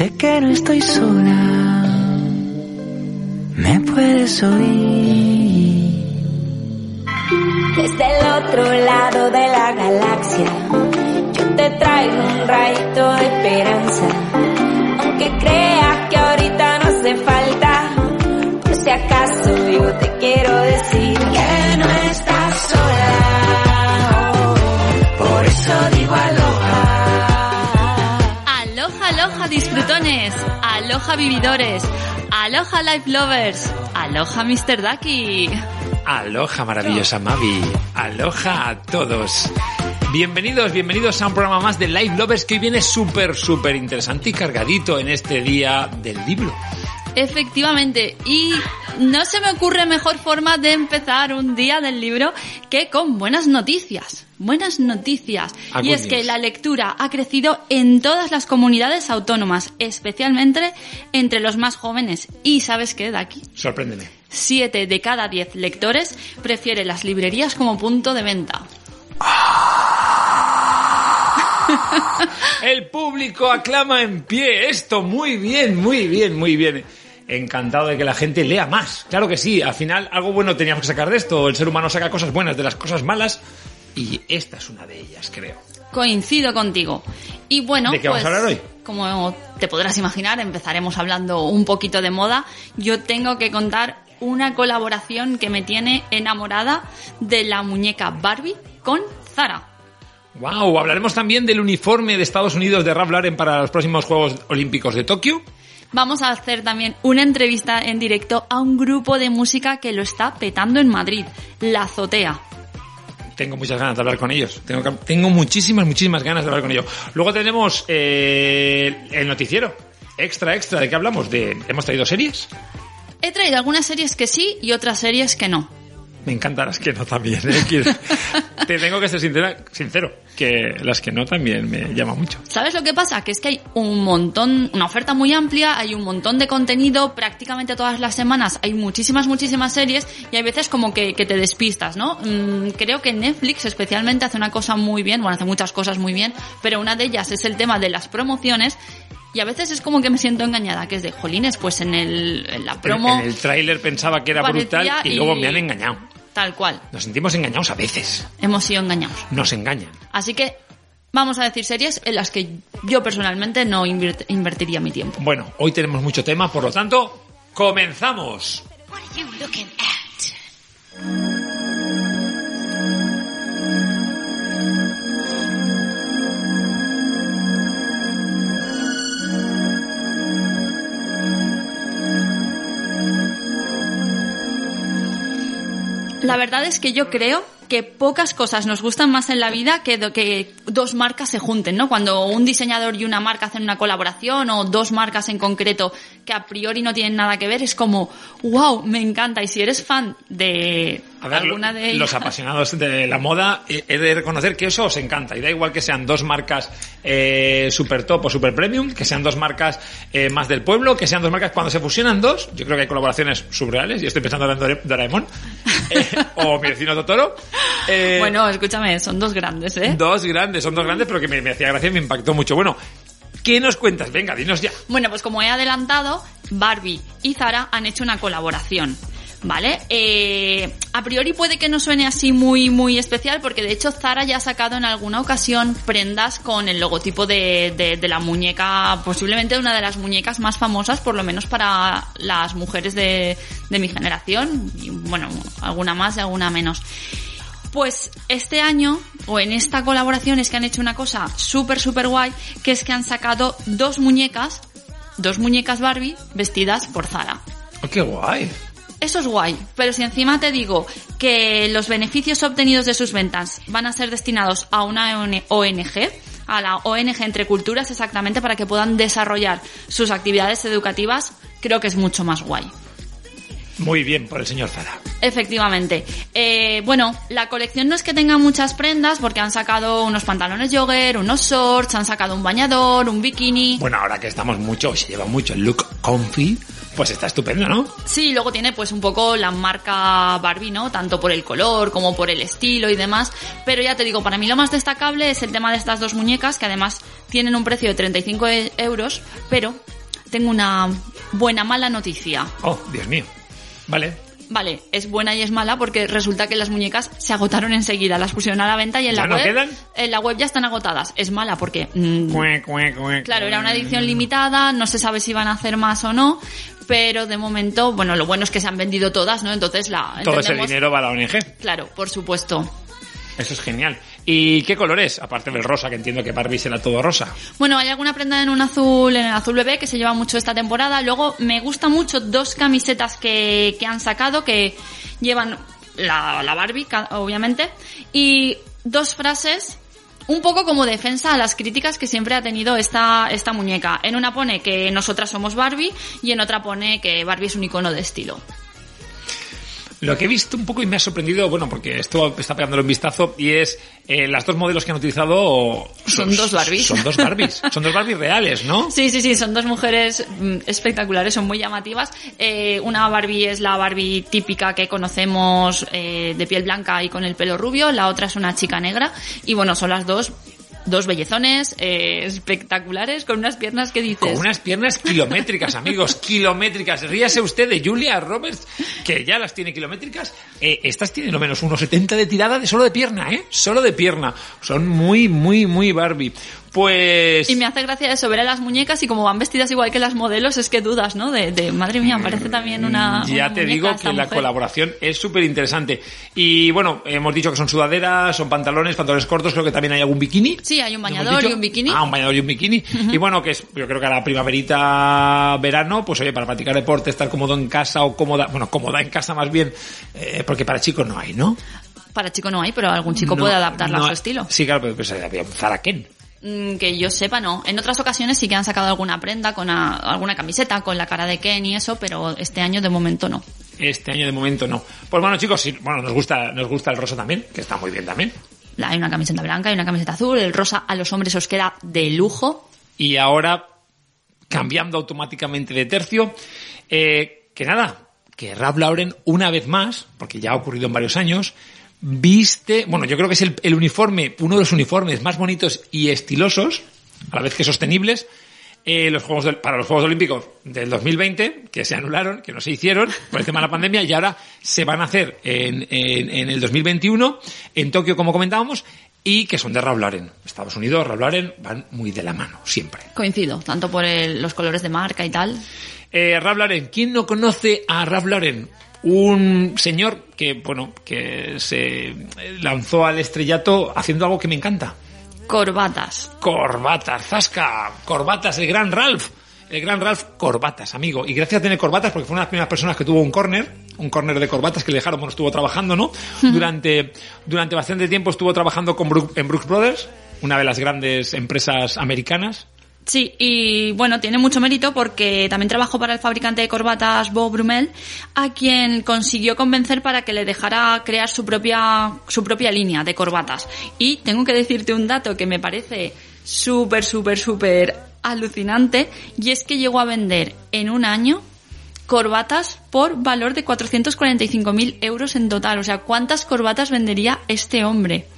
Sé que no estoy sola, me puedes oír. Desde el otro lado de la galaxia, yo te traigo un rayito de esperanza. Aunque creas que ahorita no hace falta, por si acaso yo te quiero decir que disfrutones, aloha vividores, aloha life lovers, aloha Mr. Ducky. Aloha maravillosa Mavi, aloha a todos. Bienvenidos, bienvenidos a un programa más de Live Lovers que hoy viene súper, súper interesante y cargadito en este día del libro. Efectivamente, y no se me ocurre mejor forma de empezar un día del libro que con buenas noticias. Buenas noticias. Ah, y es que la lectura ha crecido en todas las comunidades autónomas, especialmente entre los más jóvenes. Y ¿sabes qué, Daki? Sorpréndeme. Siete de cada diez lectores prefiere las librerías como punto de venta. El público aclama en pie. Esto muy bien, muy bien, muy bien. Encantado de que la gente lea más. Claro que sí, al final algo bueno teníamos que sacar de esto. El ser humano saca cosas buenas de las cosas malas y esta es una de ellas, creo. Coincido contigo. Y bueno, ¿De qué vamos pues, a hablar hoy? Como te podrás imaginar, empezaremos hablando un poquito de moda. Yo tengo que contar una colaboración que me tiene enamorada de la muñeca Barbie con Zara. Wow, hablaremos también del uniforme de Estados Unidos de Ralph Lauren para los próximos Juegos Olímpicos de Tokio. Vamos a hacer también una entrevista en directo a un grupo de música que lo está petando en Madrid, La Azotea. Tengo muchas ganas de hablar con ellos. Tengo, muchísimas, muchísimas ganas de hablar con ellos. Luego tenemos eh, el noticiero. Extra, extra. ¿De qué hablamos? De, ¿Hemos traído series? He traído algunas series que sí y otras series que no. Me encantan las que no también. ¿eh? Quiero- Te tengo que ser sincera, sincero, que las que no también me llama mucho. ¿Sabes lo que pasa? Que es que hay un montón, una oferta muy amplia, hay un montón de contenido, prácticamente todas las semanas hay muchísimas, muchísimas series y hay veces como que, que te despistas, ¿no? Mm, creo que Netflix especialmente hace una cosa muy bien, bueno, hace muchas cosas muy bien, pero una de ellas es el tema de las promociones y a veces es como que me siento engañada, que es de, jolines, pues en, el, en la promo, En el tráiler pensaba que era brutal y, y- luego me han engañado. tal cual, Nos sentimos engañados a veces. hemos sido engañados. Nos engañan. Así que vamos a decir series en las que yo personalmente no invertiría mi tiempo. Bueno, hoy tenemos mucho tema, por lo tanto, comenzamos. La verdad es que yo creo que pocas cosas nos gustan más en la vida que, que dos marcas se junten, ¿no? Cuando un diseñador y una marca hacen una colaboración o dos marcas en concreto que a priori no tienen nada que ver, es como, wow, me encanta. Y si eres fan de A ver, alguna de ellas... los apasionados de la moda, eh, he de reconocer que eso os encanta. Y da igual que sean dos marcas eh, super top o super premium, que sean dos marcas eh, más del pueblo, que sean dos marcas cuando se fusionan dos. Yo creo que hay colaboraciones surreales. Y estoy pensando en Doraemon eh, o mi vecino Totoro. Bueno, escúchame, son dos grandes, ¿eh? Dos grandes, son dos grandes, pero que me, me hacía gracia y me impactó mucho. Bueno, ¿qué nos cuentas? Venga, dinos ya. Bueno, pues como he adelantado, Barbie y Zara han hecho una colaboración. ¿Vale? Eh, a priori puede que no suene así muy, muy especial porque de hecho Zara ya ha sacado en alguna ocasión prendas con el logotipo de, de, de la muñeca, posiblemente una de las muñecas más famosas, por lo menos para las mujeres de, de mi generación, y bueno, alguna más y alguna menos. Pues este año, o en esta colaboración, es que han hecho una cosa súper, súper guay, que es que han sacado dos muñecas, dos muñecas Barbie vestidas por Zara. Oh, ¡Qué guay! Eso es guay, pero si encima te digo que los beneficios obtenidos de sus ventas van a ser destinados a una ONG, a la ONG Entre Culturas exactamente para que puedan desarrollar sus actividades educativas, creo que es mucho más guay. Muy bien por el señor Zara. Efectivamente. Eh, bueno, la colección no es que tenga muchas prendas porque han sacado unos pantalones jogger, unos shorts, han sacado un bañador, un bikini. Bueno, ahora que estamos mucho, se lleva mucho el look comfy, Pues está estupendo, ¿no? Sí, luego tiene pues un poco la marca Barbie, ¿no? Tanto por el color como por el estilo y demás. Pero ya te digo, para mí lo más destacable es el tema de estas dos muñecas, que además tienen un precio de 35 e- euros, pero tengo una buena mala noticia. Oh, Dios mío. Vale. Vale, es buena y es mala porque resulta que las muñecas se agotaron enseguida, las pusieron a la venta y en ¿Ya la no web quedan? en la web ya están agotadas. Es mala porque mm, Cue, cue, cue, Claro, era una edición limitada, no se sabe si van a hacer más o no, pero de momento, bueno, lo bueno es que se han vendido todas, ¿no? Entonces la Todo ese dinero va a la ONG. Claro, por supuesto. Eso es genial. ¿Y qué color es? Aparte del rosa, que entiendo que Barbie será todo rosa. Bueno, hay alguna prenda en un azul, en el azul bebé, que se lleva mucho esta temporada. Luego me gusta mucho dos camisetas que, que han sacado, que llevan la, la Barbie, obviamente, y dos frases un poco como defensa a las críticas que siempre ha tenido esta, esta muñeca. En una pone que nosotras somos Barbie y en otra pone que Barbie es un icono de estilo. Lo que he visto un poco y me ha sorprendido, bueno, porque esto está pegándole un vistazo, y es eh, las dos modelos que han utilizado... Son dos Barbies. Son dos Barbies. son dos Barbies reales, ¿no? Sí, sí, sí, son dos mujeres mm, espectaculares, son muy llamativas. Eh, una Barbie es la Barbie típica que conocemos eh, de piel blanca y con el pelo rubio, la otra es una chica negra y bueno, son las dos dos bellezones eh, espectaculares con unas piernas que dices Con unas piernas kilométricas, amigos, kilométricas. Ríase usted de Julia Roberts, que ya las tiene kilométricas. Eh, estas tienen lo menos unos 70 de tirada de solo de pierna, ¿eh? Solo de pierna. Son muy, muy, muy Barbie. Pues... y me hace gracia eso, ver a las muñecas y como van vestidas igual que las modelos, es que dudas, ¿no? De, de madre mía, parece también una. Ya una te digo que la colaboración es súper interesante. Y bueno, hemos dicho que son sudaderas, son pantalones, pantalones cortos, creo que también hay algún bikini. Sí, hay un ¿No hemos bañador y un bikini. Ah, un bañador y un bikini. Y bueno, que es, yo creo que a la primaverita, verano, pues oye, para practicar deporte, estar cómodo en casa o cómoda, bueno, cómoda en casa más bien, eh, porque para chicos no hay, ¿no? Para chico no hay, pero algún chico No, puede adaptarla no a su estilo. Sí, claro, pero pues, había un Zara Ken. Mm, Que yo sepa, no. En otras ocasiones sí que han sacado alguna prenda con a- alguna camiseta con la cara de Ken y eso, pero este año de momento no. Este año de momento no. Pues bueno, chicos, sí, bueno, nos gusta, nos gusta el rosa también, que está muy bien también. Hay una camiseta blanca, hay una camiseta azul, el rosa a los hombres os queda de lujo. Y ahora, cambiando automáticamente de tercio, eh, que nada, que Ralph Lauren una vez más, porque ya ha ocurrido en varios años, viste, bueno, yo creo que es el, el uniforme, uno de los uniformes más bonitos y estilosos, a la vez que sostenibles, eh, los juegos del- para los Juegos Olímpicos del 2020, que se anularon, que no se hicieron por el tema de la pandemia, y ahora se van a hacer en, en, en el 2021, en Tokio, como comentábamos, y que son de Ralph Lauren. Estados Unidos, Ralph Lauren van muy de la mano, siempre. Coincido, tanto por el- los colores de marca y tal. Eh, Ralph Lauren, ¿quién no conoce a Ralph Lauren? Un señor que, bueno, que se lanzó al estrellato haciendo algo que me encanta. Corbatas. Corbatas, Zasca, corbatas, el gran Ralph. El gran Ralph, corbatas, amigo. Y gracias a tener corbatas, porque fue una de las primeras personas que tuvo un corner, un corner de corbatas que le dejaron, bueno, estuvo trabajando, ¿no? Durante, durante bastante tiempo estuvo trabajando con Brook- en Brooks Brothers, una de las grandes empresas americanas. Sí, y bueno, tiene mucho mérito porque también trabajó para el fabricante de corbatas Bob Brumel, a quien consiguió convencer para que le dejara crear su propia, su propia línea de corbatas. Y tengo que decirte un dato que me parece súper, súper, súper alucinante, y es que llegó a vender en un año corbatas por valor de 445.000 euros en total. O sea, ¿cuántas corbatas vendería este hombre?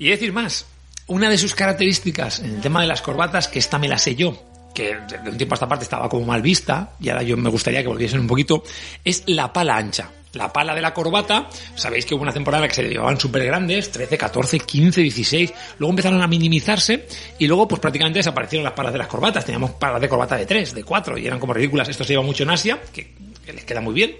Y decir más, una de sus características en el tema de las corbatas, que esta me la sé yo, que de un tiempo a esta parte estaba como mal vista, y ahora yo me gustaría que volviesen un poquito, es la pala ancha. La pala de la corbata, sabéis que hubo una temporada que se llevaban súper grandes, 13, 14, 15, 16, luego empezaron a minimizarse y luego pues prácticamente desaparecieron las palas de las corbatas. Teníamos palas de corbata de 3, de 4 y eran como ridículas. Esto se lleva mucho en Asia, que, que les queda muy bien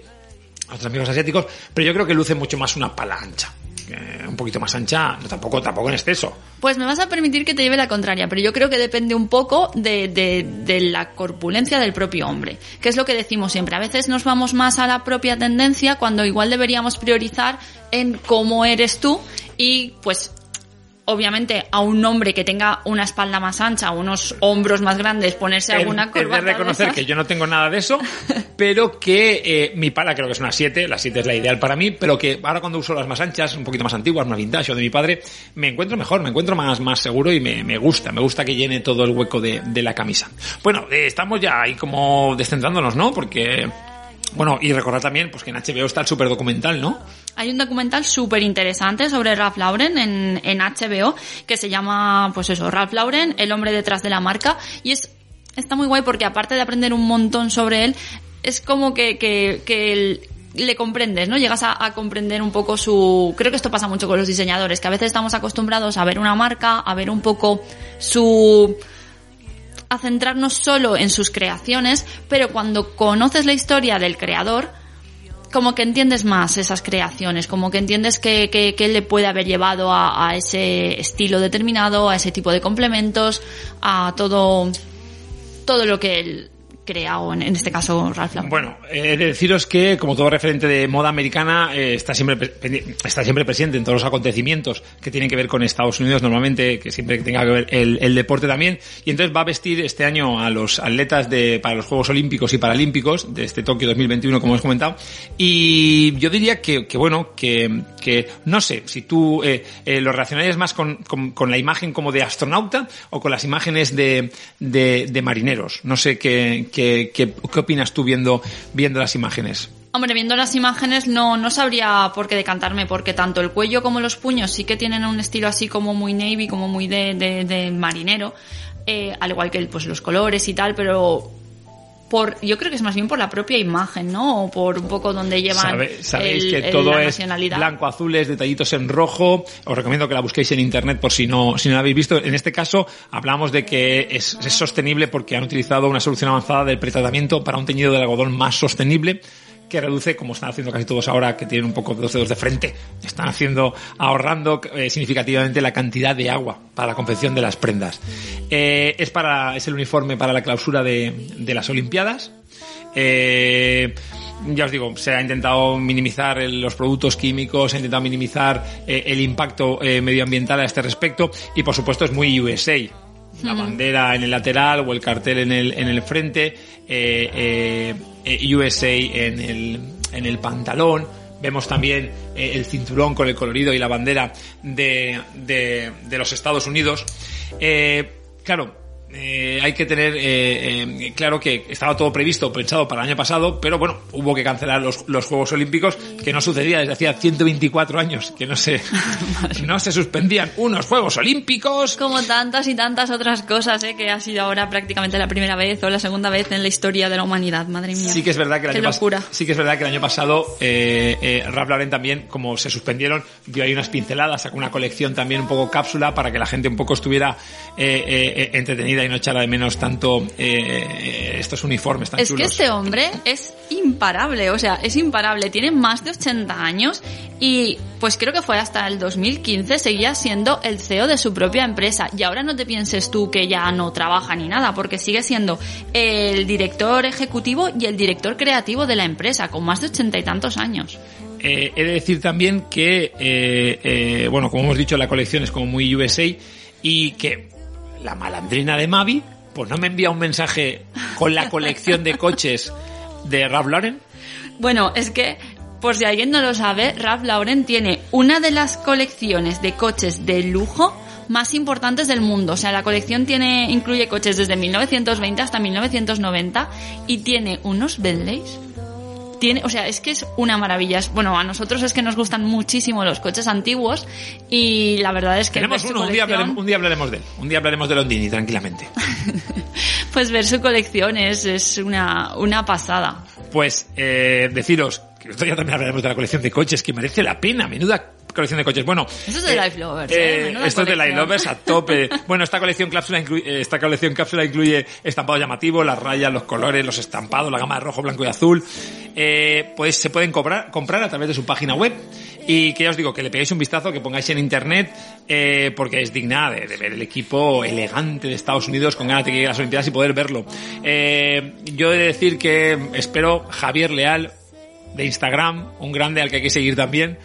a nuestros amigos asiáticos, pero yo creo que luce mucho más una pala ancha. Eh, un poquito más ancha, no, tampoco, tampoco en exceso. Pues me vas a permitir que te lleve la contraria, pero yo creo que depende un poco de, de, de la corpulencia del propio hombre, que es lo que decimos siempre. A veces nos vamos más a la propia tendencia cuando igual deberíamos priorizar en cómo eres tú y pues obviamente a un hombre que tenga una espalda más ancha, unos hombros más grandes, ponerse alguna Es corbata. de reconocer que yo no tengo nada de eso, pero que eh, mi pala creo que es una 7, la 7 es la ideal para mí, pero que ahora cuando uso las más anchas, un poquito más antiguas, más vintage o de mi padre, me encuentro mejor, me encuentro más, más seguro y me, me gusta, me gusta que llene todo el hueco de, de la camisa. Bueno, eh, estamos ya ahí como descentrándonos, ¿no? Porque, bueno, y recordar también pues que en HBO está el super documental, ¿no? Hay un documental súper interesante sobre Ralph Lauren en, HBO que se llama, pues eso, Ralph Lauren, el hombre detrás de la marca. Y es, está muy guay porque aparte de aprender un montón sobre él, es como que, que, que le comprendes, ¿no? Llegas a, a comprender un poco su... Creo que esto pasa mucho con los diseñadores, que a veces estamos acostumbrados a ver una marca, a ver un poco su a centrarnos solo en sus creaciones, pero cuando conoces la historia del creador, como que entiendes más esas creaciones, como que entiendes que, que, que le puede haber llevado a, a ese estilo determinado, a ese tipo de complementos, a todo, todo lo que él crea, o en, este caso Ralph Lauren. Bueno, eh, he de deciros que, como todo referente de moda americana, eh, está siempre está siempre presente en todos los acontecimientos que tienen que ver con Estados Unidos, normalmente, que siempre tenga que ver el, el deporte también. Y entonces va a vestir este año a los atletas de, para los Juegos Olímpicos y Paralímpicos de este Tokio 2021, como hemos comentado. Y yo diría que, que bueno, que, que no sé, si tú eh, eh, lo relacionarías más con, con, la imagen como de astronauta o con las imágenes de, de marineros. No sé qué, qué, qué, qué opinas tú viendo, viendo las imágenes. Hombre, viendo las imágenes no, no sabría por qué decantarme, porque tanto el cuello como los puños sí que tienen un estilo así como muy navy, como muy de, de, marinero, eh, al igual que pues los colores y tal, pero por, yo creo que es más bien por la propia imagen, ¿no? O por un poco donde llevan Sabe- sabéis el- que el- todo la es blanco, azules, detallitos en rojo. Os recomiendo que la busquéis en internet por si no, si no la habéis visto. En este caso hablamos de que es, es sostenible porque han utilizado una solución avanzada del pretratamiento para un teñido del algodón más sostenible que reduce, como están haciendo casi todos ahora, que tienen un poco dos dedos de frente, están haciendo, ahorrando eh, significativamente la cantidad de agua para la confección de las prendas. Eh, es para, es el uniforme para la clausura de, las Olimpiadas. Eh, ya os digo, se ha intentado minimizar los productos químicos, se ha intentado minimizar el impacto medioambiental a este respecto y por supuesto es muy USA. La bandera en el lateral o el cartel en el, en el frente, eh, eh, eh, USA en el, en el pantalón. Vemos también eh, el cinturón con el colorido y la bandera de, de, de los Estados Unidos. Eh, claro, eh, hay que tener eh, eh, claro que estaba todo previsto, pensado para el año pasado, pero bueno, hubo que cancelar los, los Juegos Olímpicos, que no sucedía desde hacía 124 años, que no se, no se suspendían unos Juegos Olímpicos. Como tantas y tantas otras cosas, ¿eh? que ha sido ahora prácticamente la primera vez o la segunda vez en la historia de la humanidad, madre mía. Sí que es verdad que el Qué año locura. sí que es verdad que el año pasado eh, eh, Ralph Lauren también, como se suspendieron, dio ahí unas pinceladas, sacó una colección también un poco cápsula para que la gente un poco estuviera entretenida y no echara de menos tanto eh, eh, estos uniformes tan Es que este hombre es imparable, o sea, es imparable. Tiene más de 80 años y pues creo que fue hasta el 2015 seguía siendo el CEO de su propia empresa. Y ahora no te pienses tú que ya no trabaja ni nada, porque sigue siendo el director ejecutivo y el director creativo de la empresa, con más de ochenta y tantos años. Eh, he de decir también que, eh, eh, bueno, como hemos dicho, la colección es como muy USA y que la malandrina de Mavi, pues no me envía un mensaje con la colección de coches de Ralph Lauren. Bueno, es que, por si alguien no lo sabe, Ralph Lauren tiene una de las colecciones de coches de lujo más importantes del mundo. O sea, la colección tiene, incluye coches desde 1920 hasta 1990 y tiene unos Bentleys. Tiene, o sea, es que es una maravilla. Bueno, a nosotros es que nos gustan muchísimo los coches antiguos y la verdad es que Tenemos su uno, un día, colección- hablaremos, un día hablaremos de él. Un día hablaremos de Londini, tranquilamente. pues ver su colección es, es una, una pasada. Pues eh, deciros que otro día también hablaremos de la colección de coches, que merece la pena, menuda colección de coches. Bueno, Eso es de Life Lovers, ¿eh? Menuda esto es de Life. Lovers a tope. bueno, esta colección cápsula incluye, eh, esta colección cápsula incluye estampado llamativo, las rayas, los colores, los estampados, la gama de rojo, blanco y azul. Eh, pues se pueden comprar, comprar a través de su página web. Y que ya os digo, que le peguéis un vistazo, que pongáis en internet, eh, porque es digna de, de ver el equipo elegante de Estados Unidos con ganas de que llegue a las Olimpiadas y poder verlo. Eh, yo he de decir que espero Javier Leal de Instagram, un grande al que hay que seguir también.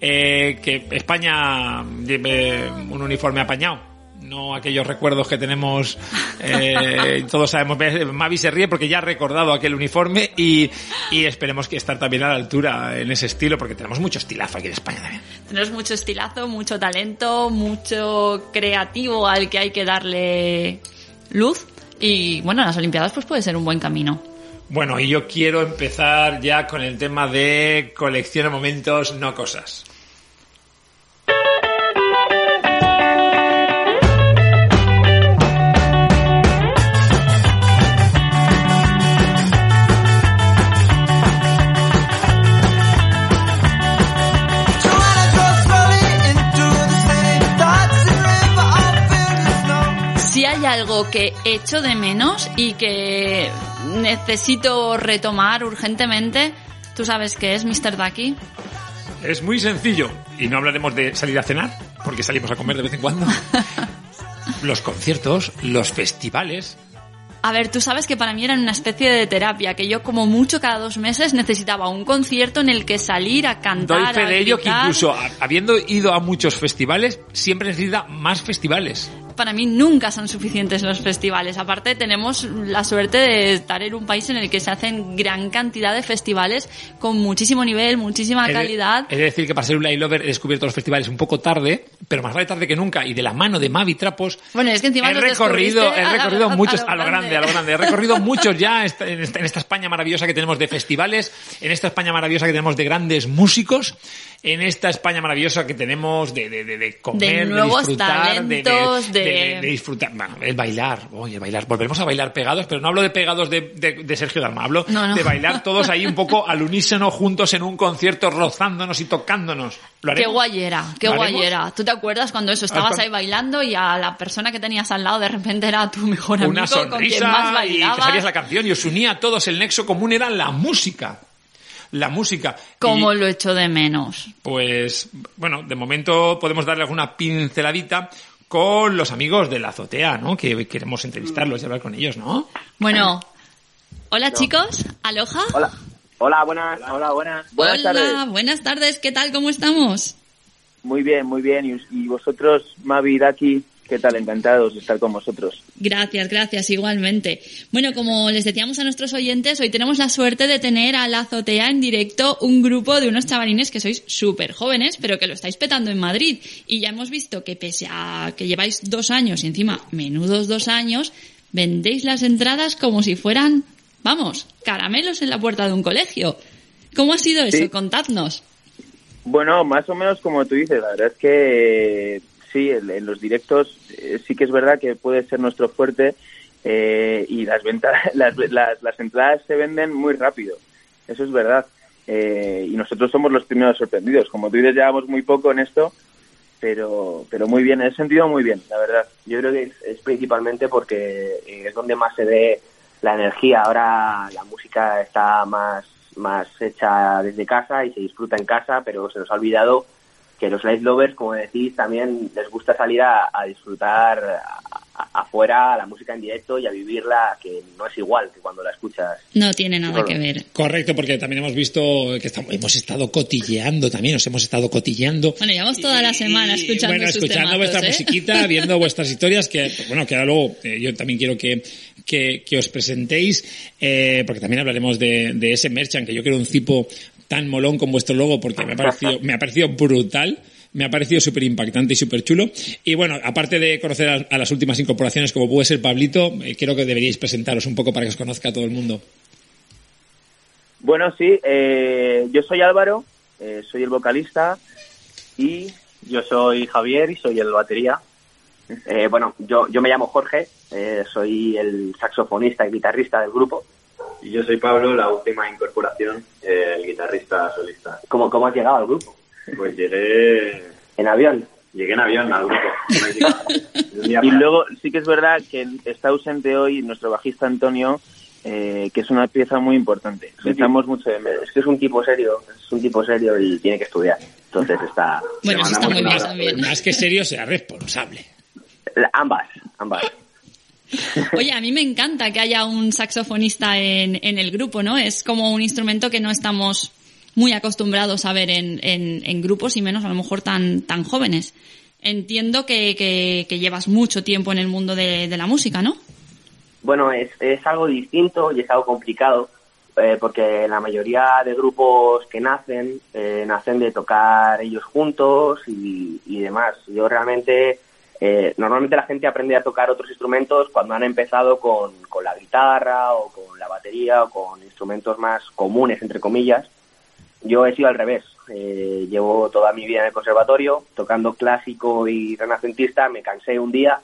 Eh, que España lleve un uniforme apañado. No aquellos recuerdos que tenemos, eh, todos sabemos, Mavi se ríe porque ya ha recordado aquel uniforme y, y esperemos que estar también a la altura en ese estilo porque tenemos mucho estilazo aquí en España también. Tenemos mucho estilazo, mucho talento, mucho creativo al que hay que darle luz y bueno, las Olimpiadas pues puede ser un buen camino. Bueno, y yo quiero empezar ya con el tema de colección momentos, no cosas. Algo que echo de menos y que necesito retomar urgentemente, ¿tú sabes qué es, Mr. Ducky? Es muy sencillo. Y no hablaremos de salir a cenar, porque salimos a comer de vez en cuando. los conciertos, los festivales. A ver, tú sabes que para mí eran una especie de terapia, que yo como mucho cada dos meses necesitaba un concierto en el que salir a cantar. Doy fe a de ello que incluso habiendo ido a muchos festivales, siempre necesita más festivales. Para mí nunca son suficientes los festivales. Aparte tenemos la suerte de estar en un país en el que se hacen gran cantidad de festivales con muchísimo nivel, muchísima calidad. De decir que para ser un live lover he descubierto los festivales un poco tarde, pero más vale tarde que nunca. Y de la mano de Mavi Trapos Bueno, es que encima he recorrido, he a- recorrido a- a muchos, lo a lo grande, grande. a lo grande. He recorrido muchos ya en esta, en esta España maravillosa que tenemos de festivales, en esta España maravillosa que tenemos de grandes músicos, en esta España maravillosa que tenemos de, de, de, de comer, de, nuevos disfrutar, de- de, talentos, de, de- disfrutar. Bueno, el bailar, oye, bailar. Volveremos a bailar pegados, pero no hablo de pegados de, de, de Sergio Dalma, hablo No, no. de bailar todos ahí un poco al unísono, juntos en un concierto, rozándonos y tocándonos. ¿Lo Qué guayera, qué guayera. ¿Tú te acuerdas cuando eso estabas cuando- ahí bailando y a la persona que tenías al lado de repente era tu mejor amigo una con quien más sonrisa y te sabías la canción y os unía a todos. El nexo común era la música. La música. Cómo Y, lo echo de menos. Pues, bueno, de momento podemos darle alguna pinceladita con los amigos de la azotea, ¿no? Que queremos entrevistarlos y hablar con ellos, ¿no? Bueno, hola chicos, aloja. Hola. Hola, buenas. Hola, buenas. Buenas hola, tardes. buenas tardes, ¿qué tal? ¿Cómo estamos? Muy bien, muy bien. Y, y vosotros, Mavi y Daki, ¿qué tal? Encantados de estar con vosotros. Gracias, gracias, igualmente. Bueno, como les decíamos a nuestros oyentes, hoy tenemos la suerte de tener a la azotea en directo un grupo de unos chavalines que sois súper jóvenes, pero que lo estáis petando en Madrid. Y ya hemos visto que pese a que lleváis dos años y encima menudos dos años, vendéis las entradas como si fueran, vamos, caramelos en la puerta de un colegio. ¿Cómo ha sido eso? Sí. Contadnos. Bueno, más o menos como tú dices, la verdad es que sí, en, en los directos eh, sí que es verdad que puede ser nuestro fuerte eh, y las, ventas, las, las, las entradas se venden muy rápido. Eso es verdad. Eh, y nosotros somos los primeros sorprendidos. Como tú dices, llevamos muy poco en esto, pero, pero muy bien, en ese sentido muy bien, la verdad. Yo creo que es, es principalmente porque eh, es donde más se ve la energía. Ahora la música está más, más hecha desde casa y se disfruta en casa, pero se nos ha olvidado que los live lovers, como decís, también les gusta salir a, a disfrutar a- a- afuera la música en directo y a vivirla, que no es igual que cuando la escuchas. No tiene nada Solo. que ver. Correcto, porque también hemos visto que estamos, hemos estado cotilleando también, nos hemos estado cotilleando. Bueno, llevamos toda la semana escuchando bueno, sus escuchando temazos, vuestra ¿eh? musiquita, viendo vuestras historias, que bueno, que ahora luego eh, yo también quiero que, que, que os presentéis, eh, porque también hablaremos de, de ese merchant, que yo quiero un tipo tan molón con vuestro logo, porque me ha parecido, me ha parecido brutal. Me ha parecido súper impactante y súper chulo. Y bueno, aparte de conocer a, las últimas incorporaciones como puede ser Pablito, eh, creo que deberíais presentaros un poco para que os conozca todo el mundo. Bueno, sí, eh, yo soy Álvaro, eh, soy el vocalista y Yo soy Javier y soy el batería. Eh, bueno, yo, yo me llamo Jorge, eh, soy el saxofonista y guitarrista del grupo. Y yo soy Pablo, la última incorporación, eh, el guitarrista solista. ¿Cómo, cómo has llegado al grupo? Pues llegué, ¿En avión? llegué en avión al grupo. Y luego sí que es verdad que está ausente hoy nuestro bajista Antonio, eh, que es una pieza muy importante. Le echamos mucho de menos. Es que es un tipo serio, es un tipo serio y tiene que estudiar. Entonces está... Bueno, eso está muy bien también. Más que serio, sea responsable. La- Ambas, ambas. Oye, a mí me encanta que haya un saxofonista en, en el grupo, ¿no? Es como un instrumento que no estamos muy acostumbrados a ver en, en, en grupos y menos a lo mejor tan, tan jóvenes. Entiendo que, que, llevas mucho tiempo en el mundo de, de la música, ¿no? Bueno, es, es algo distinto y es algo complicado eh, porque la mayoría de grupos que nacen, eh, nacen de tocar ellos juntos y, y demás. Yo realmente, eh, normalmente la gente aprende a tocar otros instrumentos cuando han empezado con, con la guitarra o con la batería o con instrumentos más comunes, entre comillas. Yo he sido al revés. Eh, llevo toda mi vida en el conservatorio tocando clásico y renacentista. Me cansé un día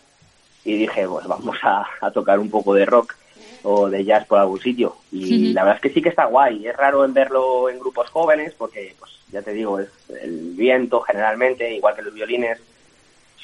y dije, pues vamos a, a tocar un poco de rock o de jazz por algún sitio. Y la verdad es que sí que está guay. Es raro en verlo en grupos jóvenes porque, pues ya te digo, es el viento generalmente, igual que los violines,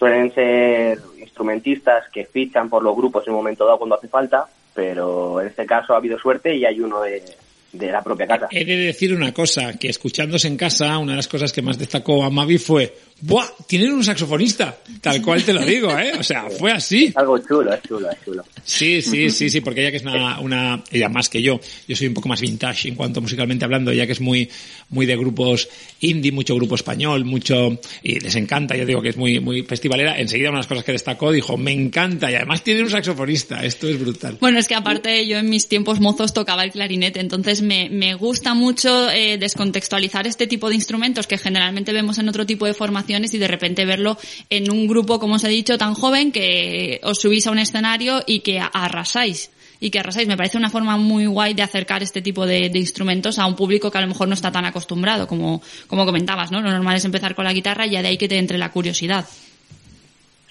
suelen ser instrumentistas que fichan por los grupos en un momento dado cuando hace falta, pero en este caso ha habido suerte y hay uno de, de la propia casa. He de decir una cosa, que escuchándose en casa, una de las cosas que más destacó a Mavi fue, ¡buah! Tienen un saxofonista, tal cual te lo digo, ¿eh? O sea, fue así. Es algo chulo, es chulo, es chulo. Sí, sí, sí, sí, porque ella que es una, una, ella más que yo, yo soy un poco más vintage en cuanto musicalmente hablando, ella que es muy, muy de grupos indie, mucho grupo español, mucho, y les encanta, yo digo que es muy, muy festivalera, enseguida una de las cosas que destacó dijo, me encanta, y además tiene un saxofonista, esto es brutal. Bueno, es que aparte yo en mis tiempos mozos tocaba el clarinete, entonces me, me gusta mucho eh, descontextualizar este tipo de instrumentos que generalmente vemos en otro tipo de y de repente verlo en un grupo, como os he dicho, tan joven que os subís a un escenario y que arrasáis. Y que arrasáis. Me parece una forma muy guay de acercar este tipo de, de instrumentos a un público que a lo mejor no está tan acostumbrado, como, como comentabas, ¿no? Lo normal es empezar con la guitarra y ya de ahí que te entre la curiosidad.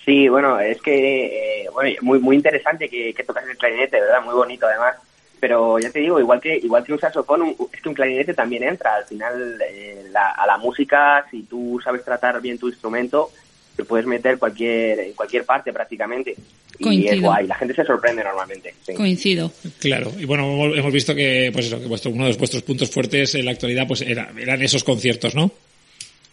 Sí, bueno, es que, eh, bueno, muy, muy interesante que, que tocas el clarinete, ¿verdad? Muy bonito además. Pero ya te digo, igual que igual que un saxofón, un- es que un clarinete también entra. Al final, eh, la- a la música, si tú sabes tratar bien tu instrumento, te puedes meter cualquier en cualquier parte prácticamente. Y es guay, la gente se sorprende normalmente. sí. Coincido. Claro, y bueno, hemos- hemos visto que, pues eso, que vuestro, uno de vuestros puntos fuertes en la actualidad, pues era- eran esos conciertos, ¿no?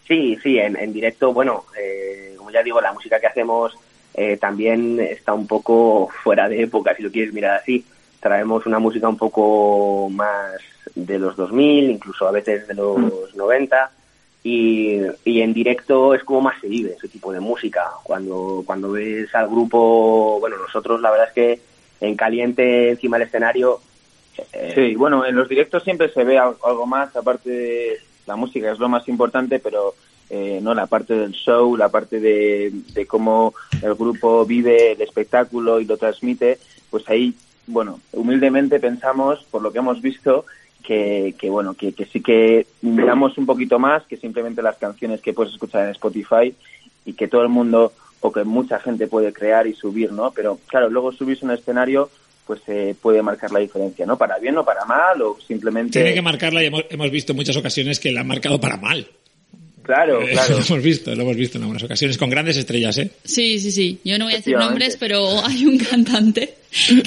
Sí, sí, en, en directo, bueno, eh, como ya digo, la música que hacemos eh, también está un poco fuera de época, si lo quieres mirar así. Traemos una música un poco más de los 2000, incluso a veces de los 90. Y, y en directo es como más se vive ese tipo de música. Cuando, cuando ves al grupo, bueno, nosotros la verdad es que en caliente encima del escenario. eh, Sí, bueno, en los directos siempre se ve al- algo más, aparte de la música es lo más importante, pero eh, no la parte del show, la parte de, de cómo el grupo vive el espectáculo y lo transmite, pues ahí, bueno, humildemente pensamos, por lo que hemos visto, que, que bueno, que, sí que miramos un poquito más que simplemente las canciones que puedes escuchar en Spotify y que todo el mundo o que mucha gente puede crear y subir, ¿no? Pero claro, luego subirse un escenario pues eh, puede marcar la diferencia, ¿no? Para bien o para mal o simplemente... Tiene que marcarla y hemos, visto muchas ocasiones que la han marcado para mal. Claro, Eh, claro. lo hemos visto, lo hemos visto en algunas ocasiones, con grandes estrellas, ¿eh? Sí, sí, sí. Yo no voy a decir nombres, pero hay un cantante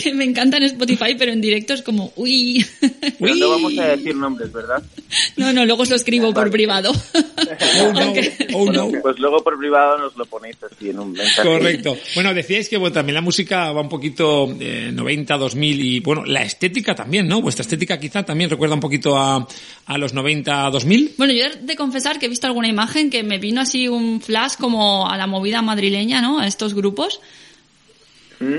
que me encanta en Spotify, pero en directo es como, uy. Pero no vamos a decir nombres, ¿verdad? No, no, luego os lo escribo por privado. Oh no, Aunque- oh no. Pues luego por privado nos lo ponéis así en un mensaje. Correcto. Bueno, decíais que bueno, también la música va un poquito eh, 90, 2000 y bueno, la estética también, ¿no? Vuestra estética quizá también recuerda un poquito a, a los 90, 2000. Bueno, yo he de confesar que he visto alguna imagen que me vino así un flash como a la movida madrileña, ¿no? A estos grupos. Mm.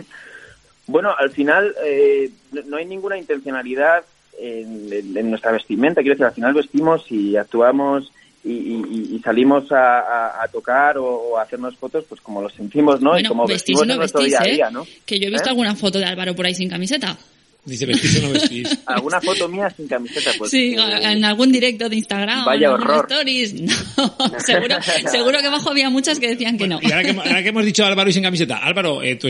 Bueno, al final eh, no- hay ninguna intencionalidad en, en- en nuestra vestimenta. Quiero decir, al final vestimos y actuamos y, y- y salimos a, a- a tocar o, o a hacernos fotos pues como lo sentimos, ¿no? y como vestís vestimos no en nuestro vestís, día a ¿eh? día, ¿no? Que yo he visto ¿Eh? alguna foto de Álvaro por ahí sin camiseta. Dice, ¿vestís o no vestís? ¿Alguna foto mía sin camiseta? Pues, sí, eh, en algún directo de Instagram, vaya horror. stories. No, seguro, seguro que abajo había muchas que decían que no. Y ahora que, ahora que hemos dicho Álvaro y sin camiseta, Álvaro, eh, tu,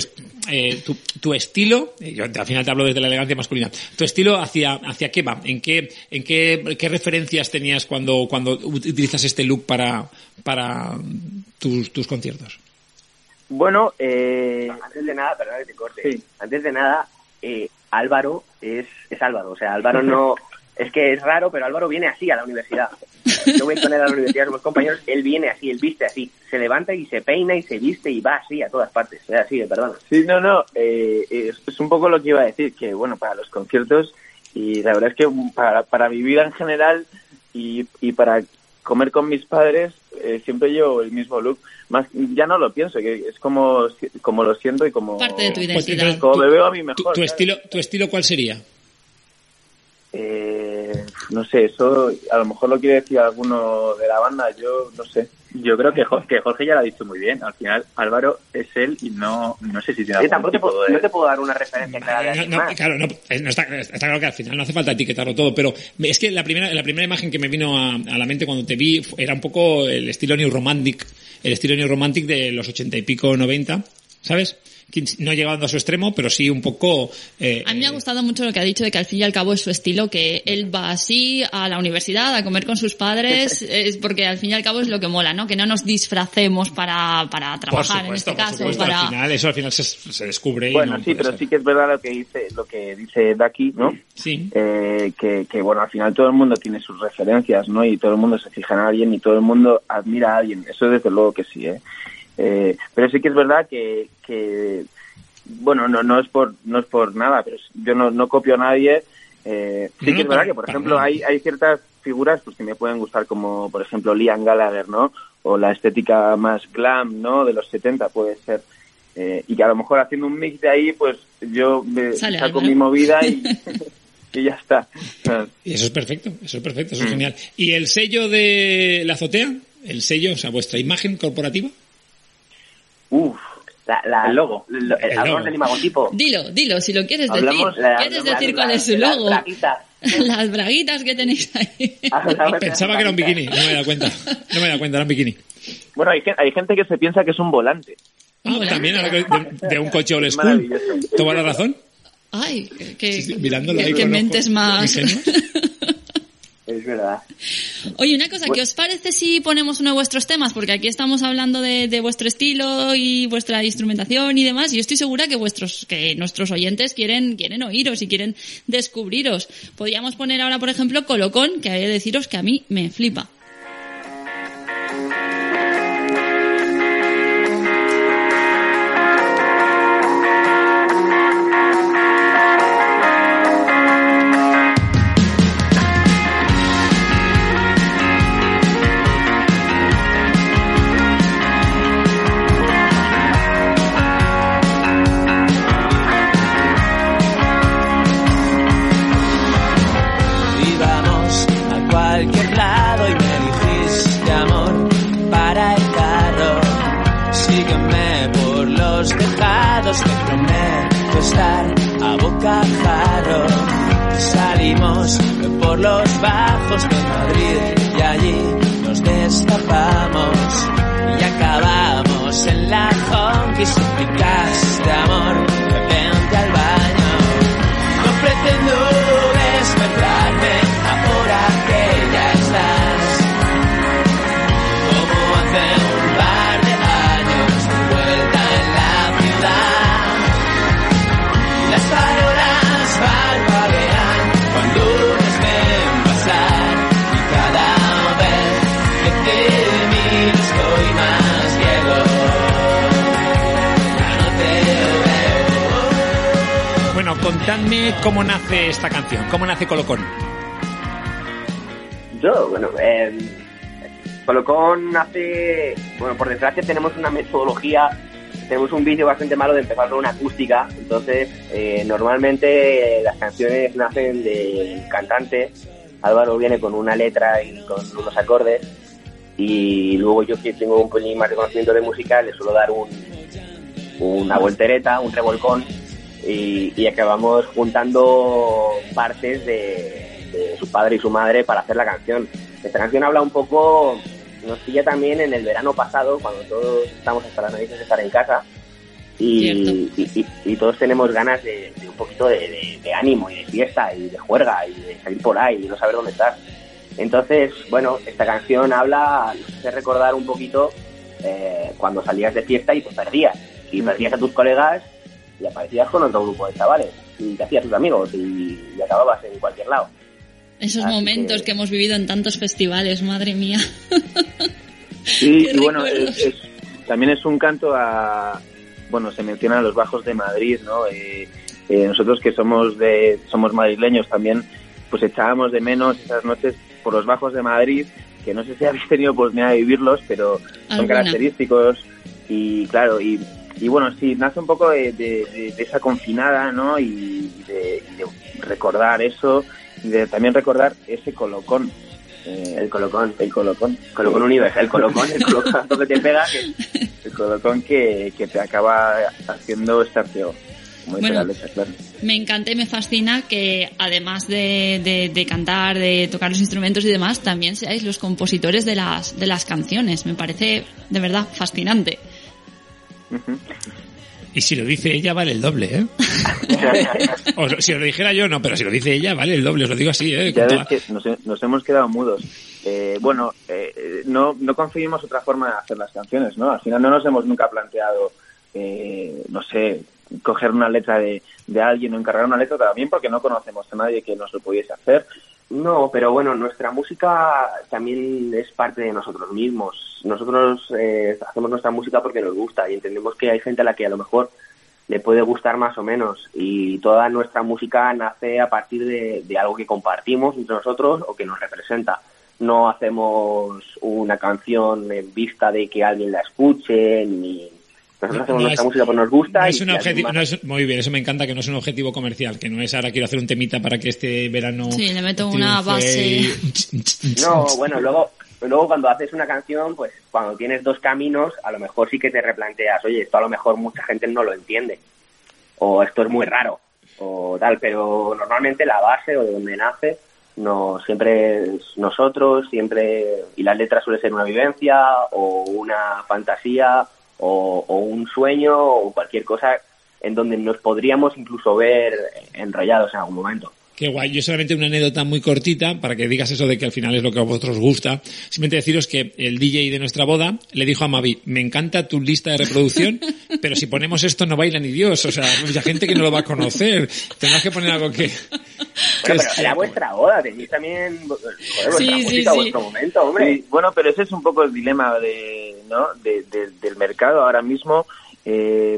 eh, tu, tu estilo, eh, yo al final te hablo desde la elegancia masculina, tu estilo hacia, hacia qué va, en qué, en qué, qué referencias tenías cuando, cuando utilizas este look para, para tus, tus conciertos. Bueno, eh, Antes de nada, perdón que te corte. Sí. Antes de nada, eh, Álvaro es, es Álvaro. O sea, Álvaro no. Es que es raro, pero Álvaro viene así a la universidad. Yo voy con él a la universidad, somos compañeros. Él viene así, él viste así. Se levanta y se peina y se viste y va así a todas partes. Es así, de perdón. Sí, no, no, eh, es, es un poco lo que iba a decir, que bueno, para los conciertos y la verdad es que para, para mi vida en general y, y para comer con mis padres eh, siempre llevo el mismo look. Más, ya no lo pienso, que es como, como lo siento y como, Parte de tu identidad. como me veo a mí mejor. tu estilo, ¿Tu estilo cuál sería? Eh, no sé, eso a lo mejor lo quiere decir alguno de la banda, yo no sé. Yo creo que Jorge, que Jorge ya lo ha dicho muy bien. Al final, Álvaro es él y no, no sé si tiene Yo algún tampoco te puedo, de... no te puedo dar una referencia clara de No, no, más. claro, no, eh, no está, está claro que al final no hace falta etiquetarlo todo, pero es que la primera, la primera imagen que me vino a, a la mente cuando te vi era un poco el estilo New Romantic, el estilo New Romantic de los ochenta y pico, noventa, ¿sabes? No llegando a su extremo, pero sí un poco... eh, A mí me ha eh, gustado mucho lo que ha dicho de que al fin y al cabo es su estilo, que él va así a la universidad a comer con sus padres, es porque al fin y al cabo es lo que mola, ¿no? Que no nos disfracemos para, para trabajar en este por caso, supuesto, para... al final, eso al final se, se descubre y Bueno, no sí, pero ser. sí que es verdad lo que dice, lo que dice Daki, ¿no? Sí. Eh, que, que, bueno, al final todo el mundo tiene sus referencias, ¿no? Y todo el mundo se fija en alguien y todo el mundo admira a alguien. Eso desde luego que sí, ¿eh? Eh, pero sí que es verdad que, que bueno, no, no es por no es por nada, pero yo no, no copio a nadie. Eh, sí que es verdad que, por ejemplo, hay, hay ciertas figuras pues que me pueden gustar, como por ejemplo Liam Gallagher, ¿no? O la estética más glam, ¿no? De los 70 puede ser. Eh, y que a lo mejor haciendo un mix de ahí, pues yo me Sale saco mi movida y, y ya está. Y eso es perfecto, eso es perfecto, Mm. eso es genial. ¿Y el sello de la azotea? El sello, o sea, vuestra imagen corporativa. Uf, La, la- El logo. lo- El hablamos logo. del imagotipo. Dilo, dilo, si lo quieres Hablamos decir. la- ¿Quieres la- decir la- cuál es su logo? Las braguitas que tenéis ahí. De Pensaba que era un bikini, no me he dado cuenta. No me he dado cuenta, era un bikini. Bueno, hay, hay gente que se piensa que es un volante. Ah, también ahora que- de, de un coche old school. Toda la razón. Ay, que, Sí, sí, mirándolo que- ahí que con mentes más. ingenuos. Es verdad. Oye, una cosa, ¿qué os parece si ponemos uno de vuestros temas? Porque aquí estamos hablando de, de vuestro estilo y vuestra instrumentación y demás. Y yo estoy segura que vuestros, que nuestros oyentes quieren, quieren oíros y quieren descubriros. Podríamos poner ahora, por ejemplo, Colocón, que hay que deciros que a mí me flipa. Desgracia tenemos una metodología, tenemos un vídeo bastante malo de empezar con una acústica, entonces eh, normalmente eh, las canciones nacen del cantante, Álvaro viene con una letra y con unos acordes, y luego yo que tengo un pelín más de conocimiento de música, le suelo dar un, una voltereta, un revolcón, y, y acabamos juntando partes de, de su padre y su madre para hacer la canción. Esta canción habla un poco, nos pilla también en el verano pasado, cuando todos estamos hasta las narices de estar en casa y, y, y- y todos tenemos ganas de, de un poquito de, de- de ánimo y de fiesta y de juerga y de salir por ahí y no saber dónde estás. Entonces, bueno, esta canción habla, nos hace recordar un poquito eh, cuando salías de fiesta y te perdías. Y perdías a tus colegas y aparecías con otro grupo de chavales. Y te hacías tus amigos y, y acababas en cualquier lado. Esos Así momentos que... que- hemos vivido en tantos festivales, madre mía. Sí, y bueno, recuerdos. es- es- también es un canto a, bueno, se mencionan los bajos de Madrid, ¿no? Eh, eh, nosotros que somos de, somos madrileños también, pues echábamos de menos esas noches por los bajos de Madrid, que no sé si habéis tenido oportunidad de vivirlos, pero son Alguna. característicos y claro, y, y bueno, sí, nace un poco de, de- esa confinada, ¿no? Y, y de, y de recordar eso y de también recordar ese colocón. eh, El colocón. el colocón. Colocón universal, el colocón, el colocón que te pega, que El colocón que, que te acaba haciendo estar peor. Bueno. la letra, claro. Me encanta y me fascina que además de, de- de cantar, de tocar los instrumentos y demás, también seáis los compositores de las, de las canciones. Me parece de verdad fascinante. Y si lo dice ella, vale el doble, ¿eh? O si lo dijera yo, no, pero si lo dice ella, vale el doble, os lo digo así, ¿eh? Ya Con ves toda- que nos, nos hemos quedado mudos. Eh, bueno, eh, no, no conseguimos otra forma de hacer las canciones, ¿no? Al final no nos hemos nunca planteado, eh, no sé, coger una letra de, de alguien o encargar una letra también porque no conocemos a nadie que nos lo pudiese hacer. No, pero bueno, nuestra música también es parte de nosotros mismos. Nosotros eh, hacemos nuestra música porque nos gusta y entendemos que hay gente a la que a lo mejor le puede gustar más o menos y toda nuestra música nace a partir de, de algo que compartimos entre nosotros o que nos representa. No hacemos una canción en vista de que alguien la escuche ni nosotros No, hacemos no nuestra es- música porque nos gusta No y es un objetivo, no es, muy bien, eso me encanta que no es un objetivo comercial, que no es ahora quiero hacer un temita para que este verano. Sí, le meto una base. y- No, bueno, luego, luego cuando haces una canción, pues cuando tienes dos caminos, a lo mejor sí que te replanteas, oye, esto a lo mejor mucha gente no lo entiende, o esto es muy raro, o tal, pero normalmente la base o de donde nace, no siempre es nosotros, siempre, y la letra suele ser una vivencia, o una fantasía, o, o un sueño, o cualquier cosa en donde nos podríamos incluso ver enrollados en algún momento. Qué guay. Yo solamente una anécdota muy cortita para que digas eso de que al final es lo que a vosotros gusta. Simplemente deciros que el DJ de nuestra boda le dijo a Mavi, me encanta tu lista de reproducción, pero si ponemos esto no baila ni Dios. O sea, mucha gente que no lo va a conocer. Tendrás que poner algo que... Bueno, pero era vuestra boda, tenéis también joder, Sí, sí, música, sí. vuestro momento, hombre. Sí, bueno, pero ese es un poco el dilema de, ¿no? de- de- del mercado ahora mismo. Eh,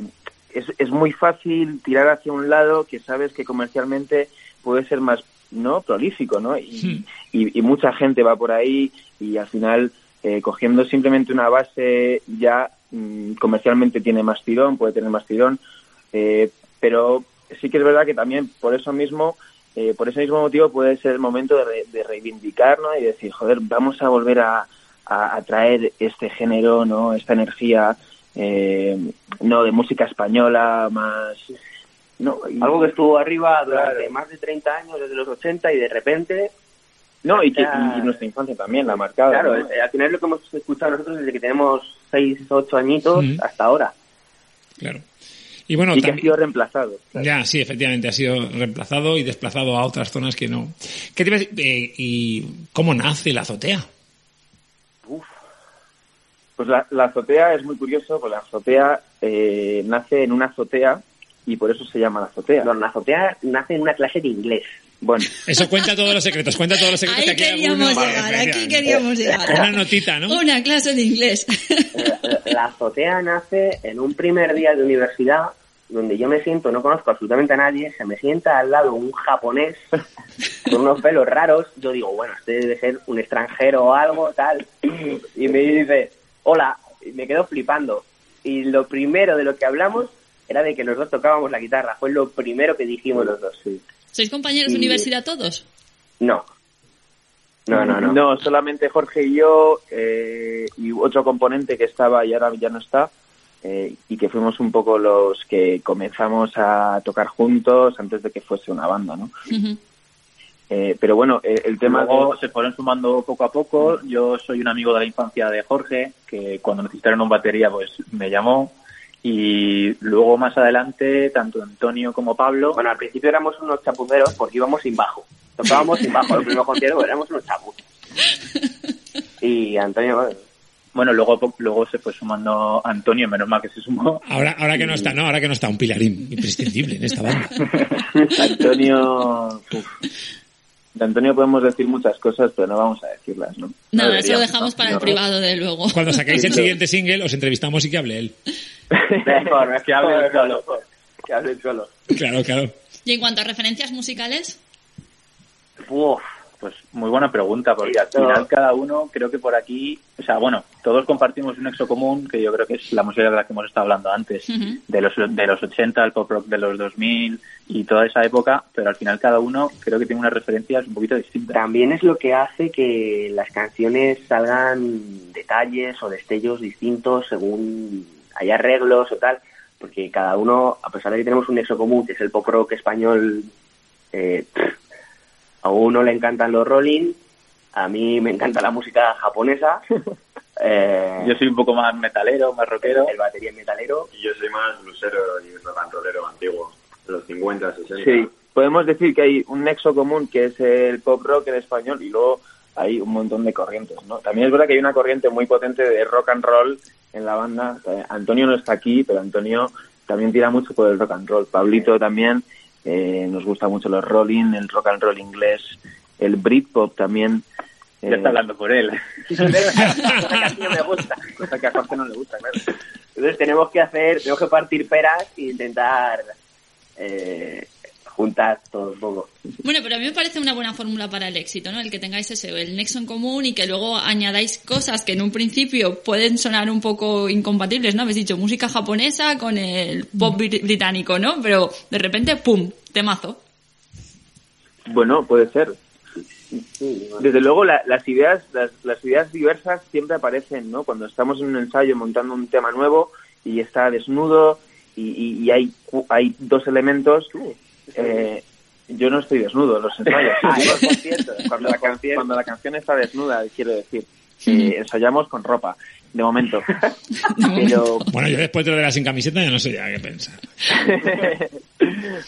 es, es muy fácil tirar hacia un lado que sabes que comercialmente puede ser más no prolífico, ¿no? Y, y- y mucha gente va por ahí y al final eh, cogiendo simplemente una base ya mm, comercialmente tiene más tirón, puede tener más tirón, eh, pero sí que es verdad que también por eso mismo eh, por ese mismo motivo puede ser el momento de, re- de reivindicar ¿no? y decir, joder, vamos a volver a, a, a traer este género, no esta energía eh, no de música española más... No, y- Algo que estuvo arriba durante Claro. más de 30 años, desde los 80, y de repente, no, y, que, y nuestra infancia también la ha marcado. claro, ¿no? es- al final es lo que hemos escuchado nosotros desde que tenemos 6, 8 añitos Mm. hasta ahora. Claro. Y bueno, y que ha sido reemplazado. claro. Ya, sí, efectivamente, ha sido reemplazado y desplazado a otras zonas que no. ¿Qué te? Eh, ¿Y cómo nace la azotea? Pues la, la azotea es muy curioso, pues la azotea eh, nace en una azotea y por eso se llama la azotea. La azotea nace en una clase de inglés. Bueno, Eso cuenta todos los secretos, cuenta todos los secretos. Ahí que aquí queríamos alguno- llegar, Vale, aquí queríamos llegar. Una notita, ¿no? Una clase de inglés. La, la azotea nace en un primer día de universidad donde yo me siento, no conozco absolutamente a nadie, se me sienta al lado un japonés con unos pelos raros, yo digo, bueno, este debe ser un extranjero o algo, tal, y me dice, hola, y me quedo flipando. Y lo primero de lo que hablamos era de que los dos tocábamos la guitarra, fue lo primero que dijimos los dos, sí. ¿Sois compañeros de universidad todos? No. No, no, no. No, solamente Jorge y yo eh, y otro componente que estaba y ahora ya no está eh, y que fuimos un poco los que comenzamos a tocar juntos antes de que fuese una banda, ¿no? Eh, pero bueno, eh, el tema Luego de- se fueron sumando poco a poco. Yo soy un amigo de la infancia de Jorge, que cuando necesitaron un batería, pues me llamó. Y luego más adelante, tanto Antonio como Pablo. Bueno, al principio éramos unos chapuceros porque íbamos sin bajo. Tocábamos sin bajo, los primeros conciertos éramos unos chapuz. Y Antonio, bueno, Bueno, luego, luego se fue sumando Antonio, menos mal que se sumó. Ahora, ahora que no está, no, ahora que no está, un pilarín imprescindible en esta banda. Antonio... uf. De Antonio podemos decir muchas cosas, pero no vamos a decirlas, ¿no? Nada, No eso lo dejamos ¿no? para el privado de luego. Cuando saquéis el siguiente single, os entrevistamos y que hable él. mejor, Que hable solo. Que hable solo. Claro, claro. Y en cuanto a referencias musicales, Uf, Pues muy buena pregunta, porque al final cada uno, creo que por aquí, o sea, bueno, todos compartimos un nexo común, que yo creo que es la música de la que hemos estado hablando antes, Ujú. de los de los 80, el pop rock de los 2000 y toda esa época, pero al final cada uno creo que tiene unas referencias un poquito distintas. También es lo que hace que las canciones salgan detalles o destellos distintos según hay arreglos o tal, porque cada uno, a pesar de que tenemos un nexo común, que es el pop rock español, eh, a uno le encantan los rolling, a mí me encanta la música japonesa, eh, Yo soy un poco más metalero, más rockero. el batería es metalero, Y yo soy más blusero y rock and rollero antiguo, de los 50, 60. Sí, podemos decir que hay un nexo común que es el pop rock en español y luego hay un montón de corrientes, ¿no? También es verdad que hay una corriente muy potente de rock and roll en la banda. Eh, Antonio no está aquí, pero Antonio también tira mucho por el rock and roll. Pablito también, eh, nos gusta mucho los rolling, el rock and roll inglés, el Britpop también. Ya eh, está hablando por él. cosa que a mí no me gusta. cosa que a Jorge no le gusta, claro. Entonces tenemos que hacer, tenemos que partir peras e intentar eh, juntar todo un poco. Bueno, pero a mí me parece una buena fórmula para el éxito, ¿no? El que tengáis ese, el nexo en común y que luego añadáis cosas que en un principio pueden sonar un poco incompatibles, ¿no? Habéis dicho música japonesa con el pop bri- británico, ¿no? Pero de repente, ¡pum! Temazo. Bueno, puede ser. Desde luego la- las ideas las, las ideas diversas siempre aparecen, ¿no? Cuando estamos en un ensayo montando un tema nuevo y está desnudo y, y- y hay cu- hay dos elementos. Eh, yo no estoy desnudo en los ensayos. Ah, eso por cierto, cuando, la canción, cuando la canción está desnuda, quiero decir, eh, ensayamos con ropa, de momento. Pero Bueno, yo después de lo de la sin camiseta ya no sé ya qué pensar.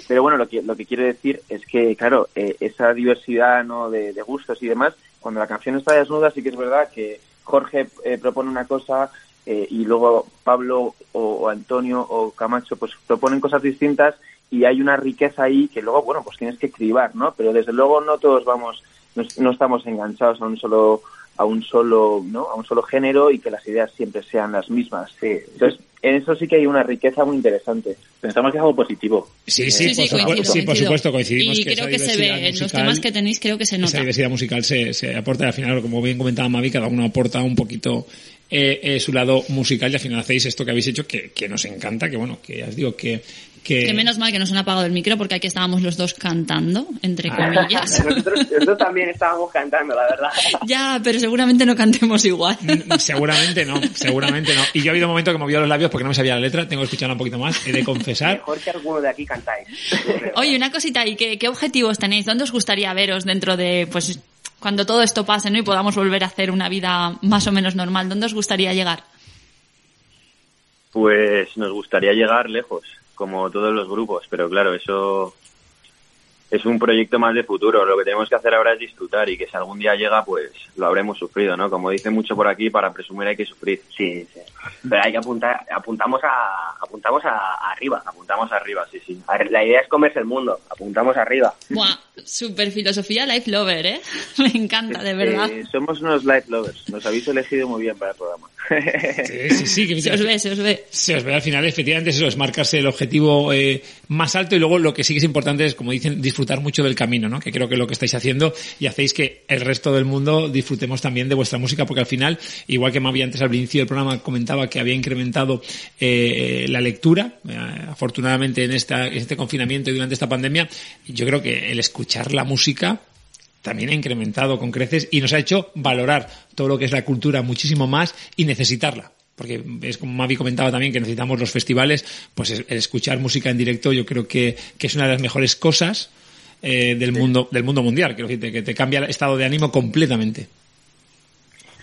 Pero bueno, lo que, lo que quiero decir es que, claro, eh, esa diversidad ¿no? de, de gustos y demás, cuando la canción está desnuda, sí que es verdad que Jorge eh, propone una cosa eh, y luego Pablo o, o Antonio o Camacho pues proponen cosas distintas y hay una riqueza ahí que luego, bueno, pues tienes que cribar, ¿no? Pero desde luego no todos vamos, no, no estamos enganchados a un solo a un solo no a un solo género y que las ideas siempre sean las mismas sí entonces en eso sí que hay una riqueza muy interesante Pensamos que es algo positivo. Sí, sí, Sí, sí, por, supuesto, coincido, sí, por supuesto, coincidimos Y que creo esa que se ve, diversidad en los musical- temas que tenéis creo que se nota. Esa diversidad musical se, se aporta y al final, como bien comentaba Mavi, cada uno aporta un poquito eh, eh, su lado musical y al final hacéis esto que habéis hecho que, que nos encanta, que bueno, que ya os digo que... que Que menos mal que nos han apagado el micro porque aquí estábamos los dos cantando, entre comillas. nosotros, nosotros también estábamos cantando, la verdad. ya, pero seguramente no cantemos igual. Seguramente no, seguramente no. Y yo ha habido un momento que movía los labios porque no me sabía la letra, tengo que escucharla un poquito más, he de confesar. Mejor que alguno de aquí cantáis. Oye, una cosita, ¿y qué, qué objetivos tenéis? ¿Dónde os gustaría veros dentro de, pues, cuando todo esto pase, ¿no? Y podamos volver a hacer una vida más o menos normal. ¿Dónde os gustaría llegar? Pues nos gustaría llegar lejos, como todos los grupos, pero claro, eso es un proyecto más de futuro. Lo que tenemos que hacer ahora es disfrutar y que si algún día llega, pues lo habremos sufrido, ¿no? Como dice mucho por aquí, para presumir hay que sufrir. Sí, sí. Pero hay que apuntar, apuntamos a, apuntamos a, arriba. Apuntamos arriba, sí, sí. La idea es comerse el mundo. Apuntamos arriba. Buah, super filosofía life lover, ¿eh? Me encanta, de verdad. Eh, somos unos light lovers nos habéis elegido muy bien para el programa Sí, sí, sí, que Se os ve, se os ve. Se os ve al final, efectivamente, eso es marcarse el objetivo eh, más alto y luego lo que sí que es importante es, como dicen, disfrutar mucho del camino, ¿no? Que creo que es lo que estáis haciendo y hacéis que el resto del mundo disfrutemos también de vuestra música porque al final, igual que Mavi antes al inicio del programa comentaba que había incrementado eh, la lectura, eh, afortunadamente en, esta, en este confinamiento y durante esta pandemia, yo creo que el escuchar la música también ha incrementado con creces y nos ha hecho valorar todo lo que es la cultura muchísimo más y necesitarla. Porque es como Mavi comentaba también que necesitamos los festivales, pues el escuchar música en directo yo creo que, que es una de las mejores cosas eh, del mundo del mundo mundial, quiero decirte, que te cambia el estado de ánimo completamente.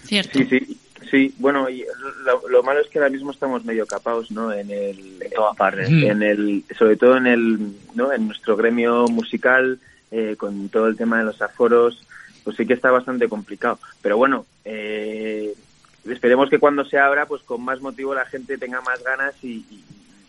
Cierto. Sí, sí, sí. Bueno, y lo, lo malo es que ahora mismo estamos medio capados, ¿no? En el, en todas partes. En el, sobre todo en el, ¿no? En nuestro gremio musical, eh, con todo el tema de los aforos, pues sí que está bastante complicado. Pero bueno, eh, esperemos que cuando se abra, pues con más motivo la gente tenga más ganas y, y-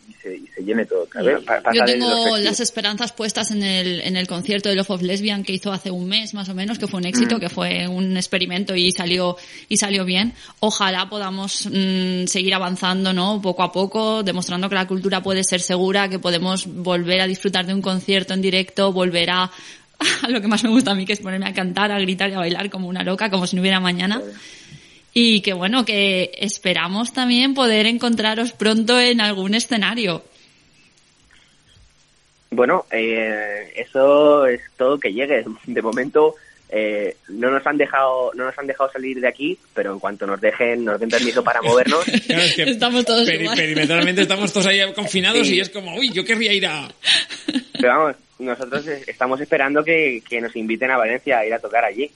y se, y se llene todo vez. Yo tengo las esperanzas puestas en el, en el concierto de Love of Lesbian que hizo hace un mes más o menos, que fue un éxito, Mm. que fue un experimento y salió, y salió bien. Ojalá podamos mm, seguir avanzando, ¿no? Poco a poco, demostrando que la cultura puede ser segura, que podemos volver a disfrutar de un concierto en directo, volver a a lo que más me gusta a mí, que es ponerme a cantar, a gritar y a bailar como una loca, como si no hubiera mañana. Y que bueno, que esperamos también poder encontraros pronto en algún escenario. Bueno, eh, eso es todo que llegue. De momento eh, no nos han dejado no nos han dejado salir de aquí, pero en cuanto nos dejen, nos den permiso para movernos, Claro, es que Estamos todos peri- igual. perimetralmente estamos todos ahí confinados Sí. y es como, uy, yo querría ir a... pero vamos, nosotros es- estamos esperando que, que nos inviten a Valencia a ir a tocar allí.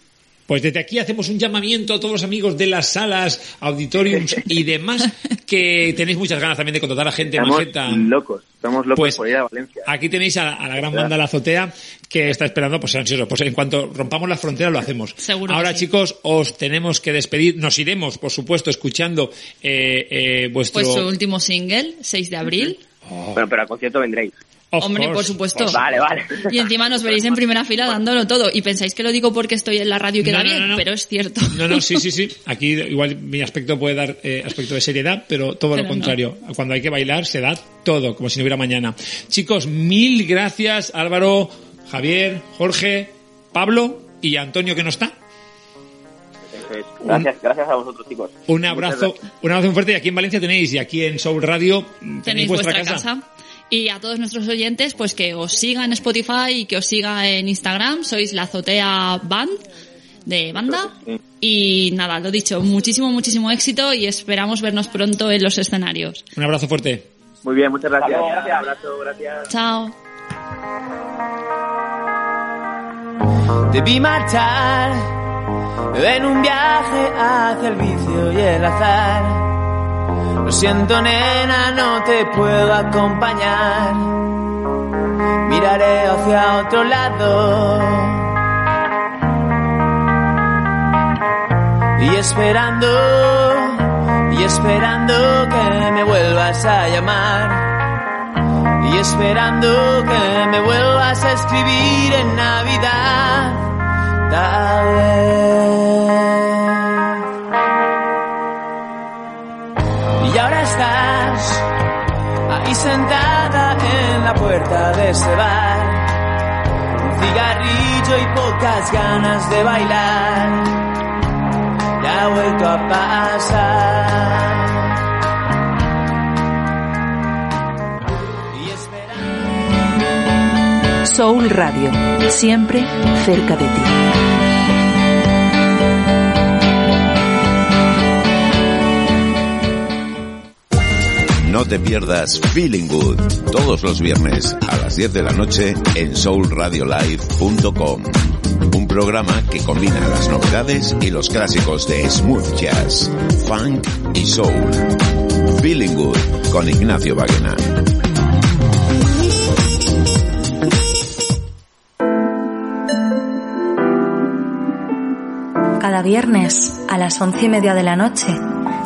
Pues desde aquí hacemos un llamamiento a todos los amigos de las salas, auditoriums y demás, que tenéis muchas ganas también de contratar a gente Estamos majeta. locos, estamos locos Pues por ir a Valencia. aquí tenéis a, la- a la gran banda La Azotea que está esperando, pues ansioso. Pues en cuanto rompamos las fronteras lo hacemos. Seguro Ahora sí. chicos, os tenemos que despedir. Nos iremos, por supuesto, escuchando eh, eh, vuestro... Pues su último single, 6 de abril. Bueno, pero al concierto vendréis. Of Hombre, course. por supuesto. Vale, vale. Y encima nos veréis en primera fila dándolo todo. Y pensáis que lo digo porque estoy en la radio y queda No, no, bien, no, pero es cierto. No, no, sí, sí, sí. Aquí igual mi aspecto puede dar eh, aspecto de seriedad, pero todo Pero lo no. contrario. Cuando hay que bailar se da todo, como si no hubiera mañana. Chicos, mil gracias Álvaro, Javier, Jorge, Pablo y Antonio que no está. Gracias, gracias a vosotros, chicos. Un abrazo, un abrazo muy fuerte y aquí en Valencia tenéis y aquí en Soul Radio Tenéis vuestra, casa. Y a todos nuestros oyentes, pues que os siga en Spotify y que os siga en Instagram. Sois la Azotea Band de banda. Y nada, lo dicho, muchísimo, muchísimo éxito y esperamos vernos pronto en los escenarios. Un abrazo fuerte. Muy bien, muchas gracias. Un abrazo, gracias. Chao. Debí marchar en un viaje hacia el vicio y el azar. Lo siento, nena, no te puedo acompañar. Miraré hacia otro lado. Y esperando, y esperando que me vuelvas a llamar. Y esperando que me vuelvas a escribir en Navidad. Tal vez. Estás ahí sentada en la puerta de ese bar. Un cigarrillo y pocas ganas de bailar. Ya ha vuelto a pasar. Soul Radio, siempre cerca de ti. No te pierdas Feeling Good todos los viernes a las 10 de la noche en soulradiolive.com. Un programa que combina las novedades y los clásicos de smooth jazz, funk y soul. Feeling Good con Ignacio Baguena. Cada viernes a las once y media de la noche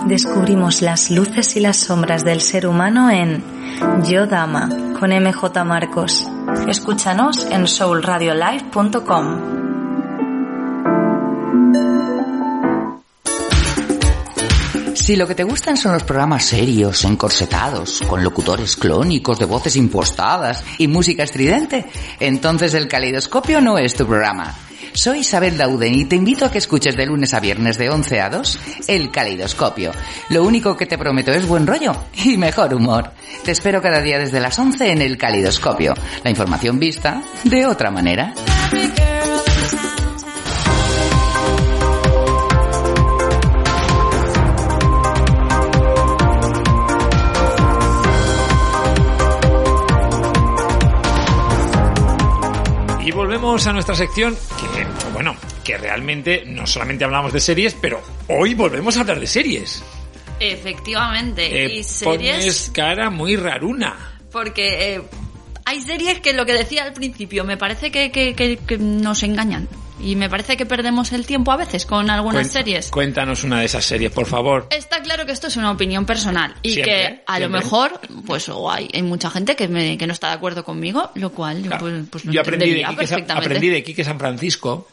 descubrimos las luces y las sombras del ser humano en Yo Dama con MJ Marcos. Escúchanos en soulradiolive.com. Si lo que te gustan son los programas serios, encorsetados, con locutores clónicos de voces impostadas y música estridente, entonces el caleidoscopio no es tu programa. Soy Isabel Dauden y te invito a que escuches de lunes a viernes de 11 a 2 el caleidoscopio. Lo único que te prometo es buen rollo y mejor humor. Te espero cada día desde las 11 en el caleidoscopio. La información vista de otra manera. Y volvemos a nuestra sección que, realmente no solamente hablamos de series, pero hoy volvemos a hablar de series. Efectivamente. Eh, y series... pones cara muy raruna. Porque eh, hay series que lo que decía al principio, me parece que, que- que- que nos engañan. Y me parece que perdemos el tiempo a veces con algunas series. Cuéntanos una de esas series, por favor. Está claro que esto es una opinión personal y Siempre, que a lo mejor, pues hay, hay mucha gente que, me- que no está de acuerdo conmigo, lo cual yo pues, pues lo Yo aprendí de, Quique, perfectamente. aprendí de Quique San Francisco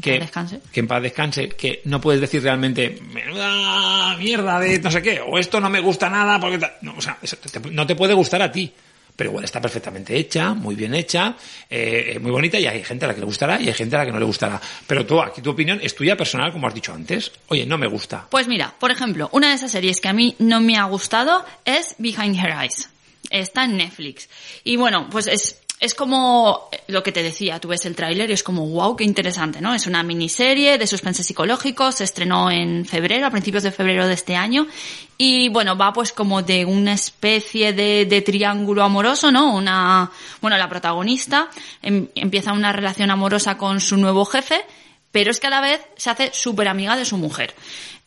que, descanse. que en paz descanse, que no puedes decir realmente menuda mierda de no sé qué, o esto no me gusta nada porque... ta-". No, o sea, eso te- te- no te puede gustar a ti, pero igual está perfectamente hecha, muy bien hecha, eh, eh, muy bonita y hay gente a la que le gustará y hay gente a la que no le gustará. Pero tú, aquí tu opinión es tuya personal, como has dicho antes. Oye, no me gusta. Pues mira, por ejemplo, una de esas series que a mí no me ha gustado es Behind Her Eyes. Está en Netflix. Y bueno, pues es, es como lo que te decía, tú ves el tráiler y es como, wow, qué interesante, ¿no? Es una miniserie de suspense psicológico, se estrenó en febrero, a principios de febrero de este año, y bueno, va pues como de una especie de, de triángulo amoroso, ¿no? Una, bueno, la protagonista em- empieza una relación amorosa con su nuevo jefe, pero es que a la vez se hace súper amiga de su mujer.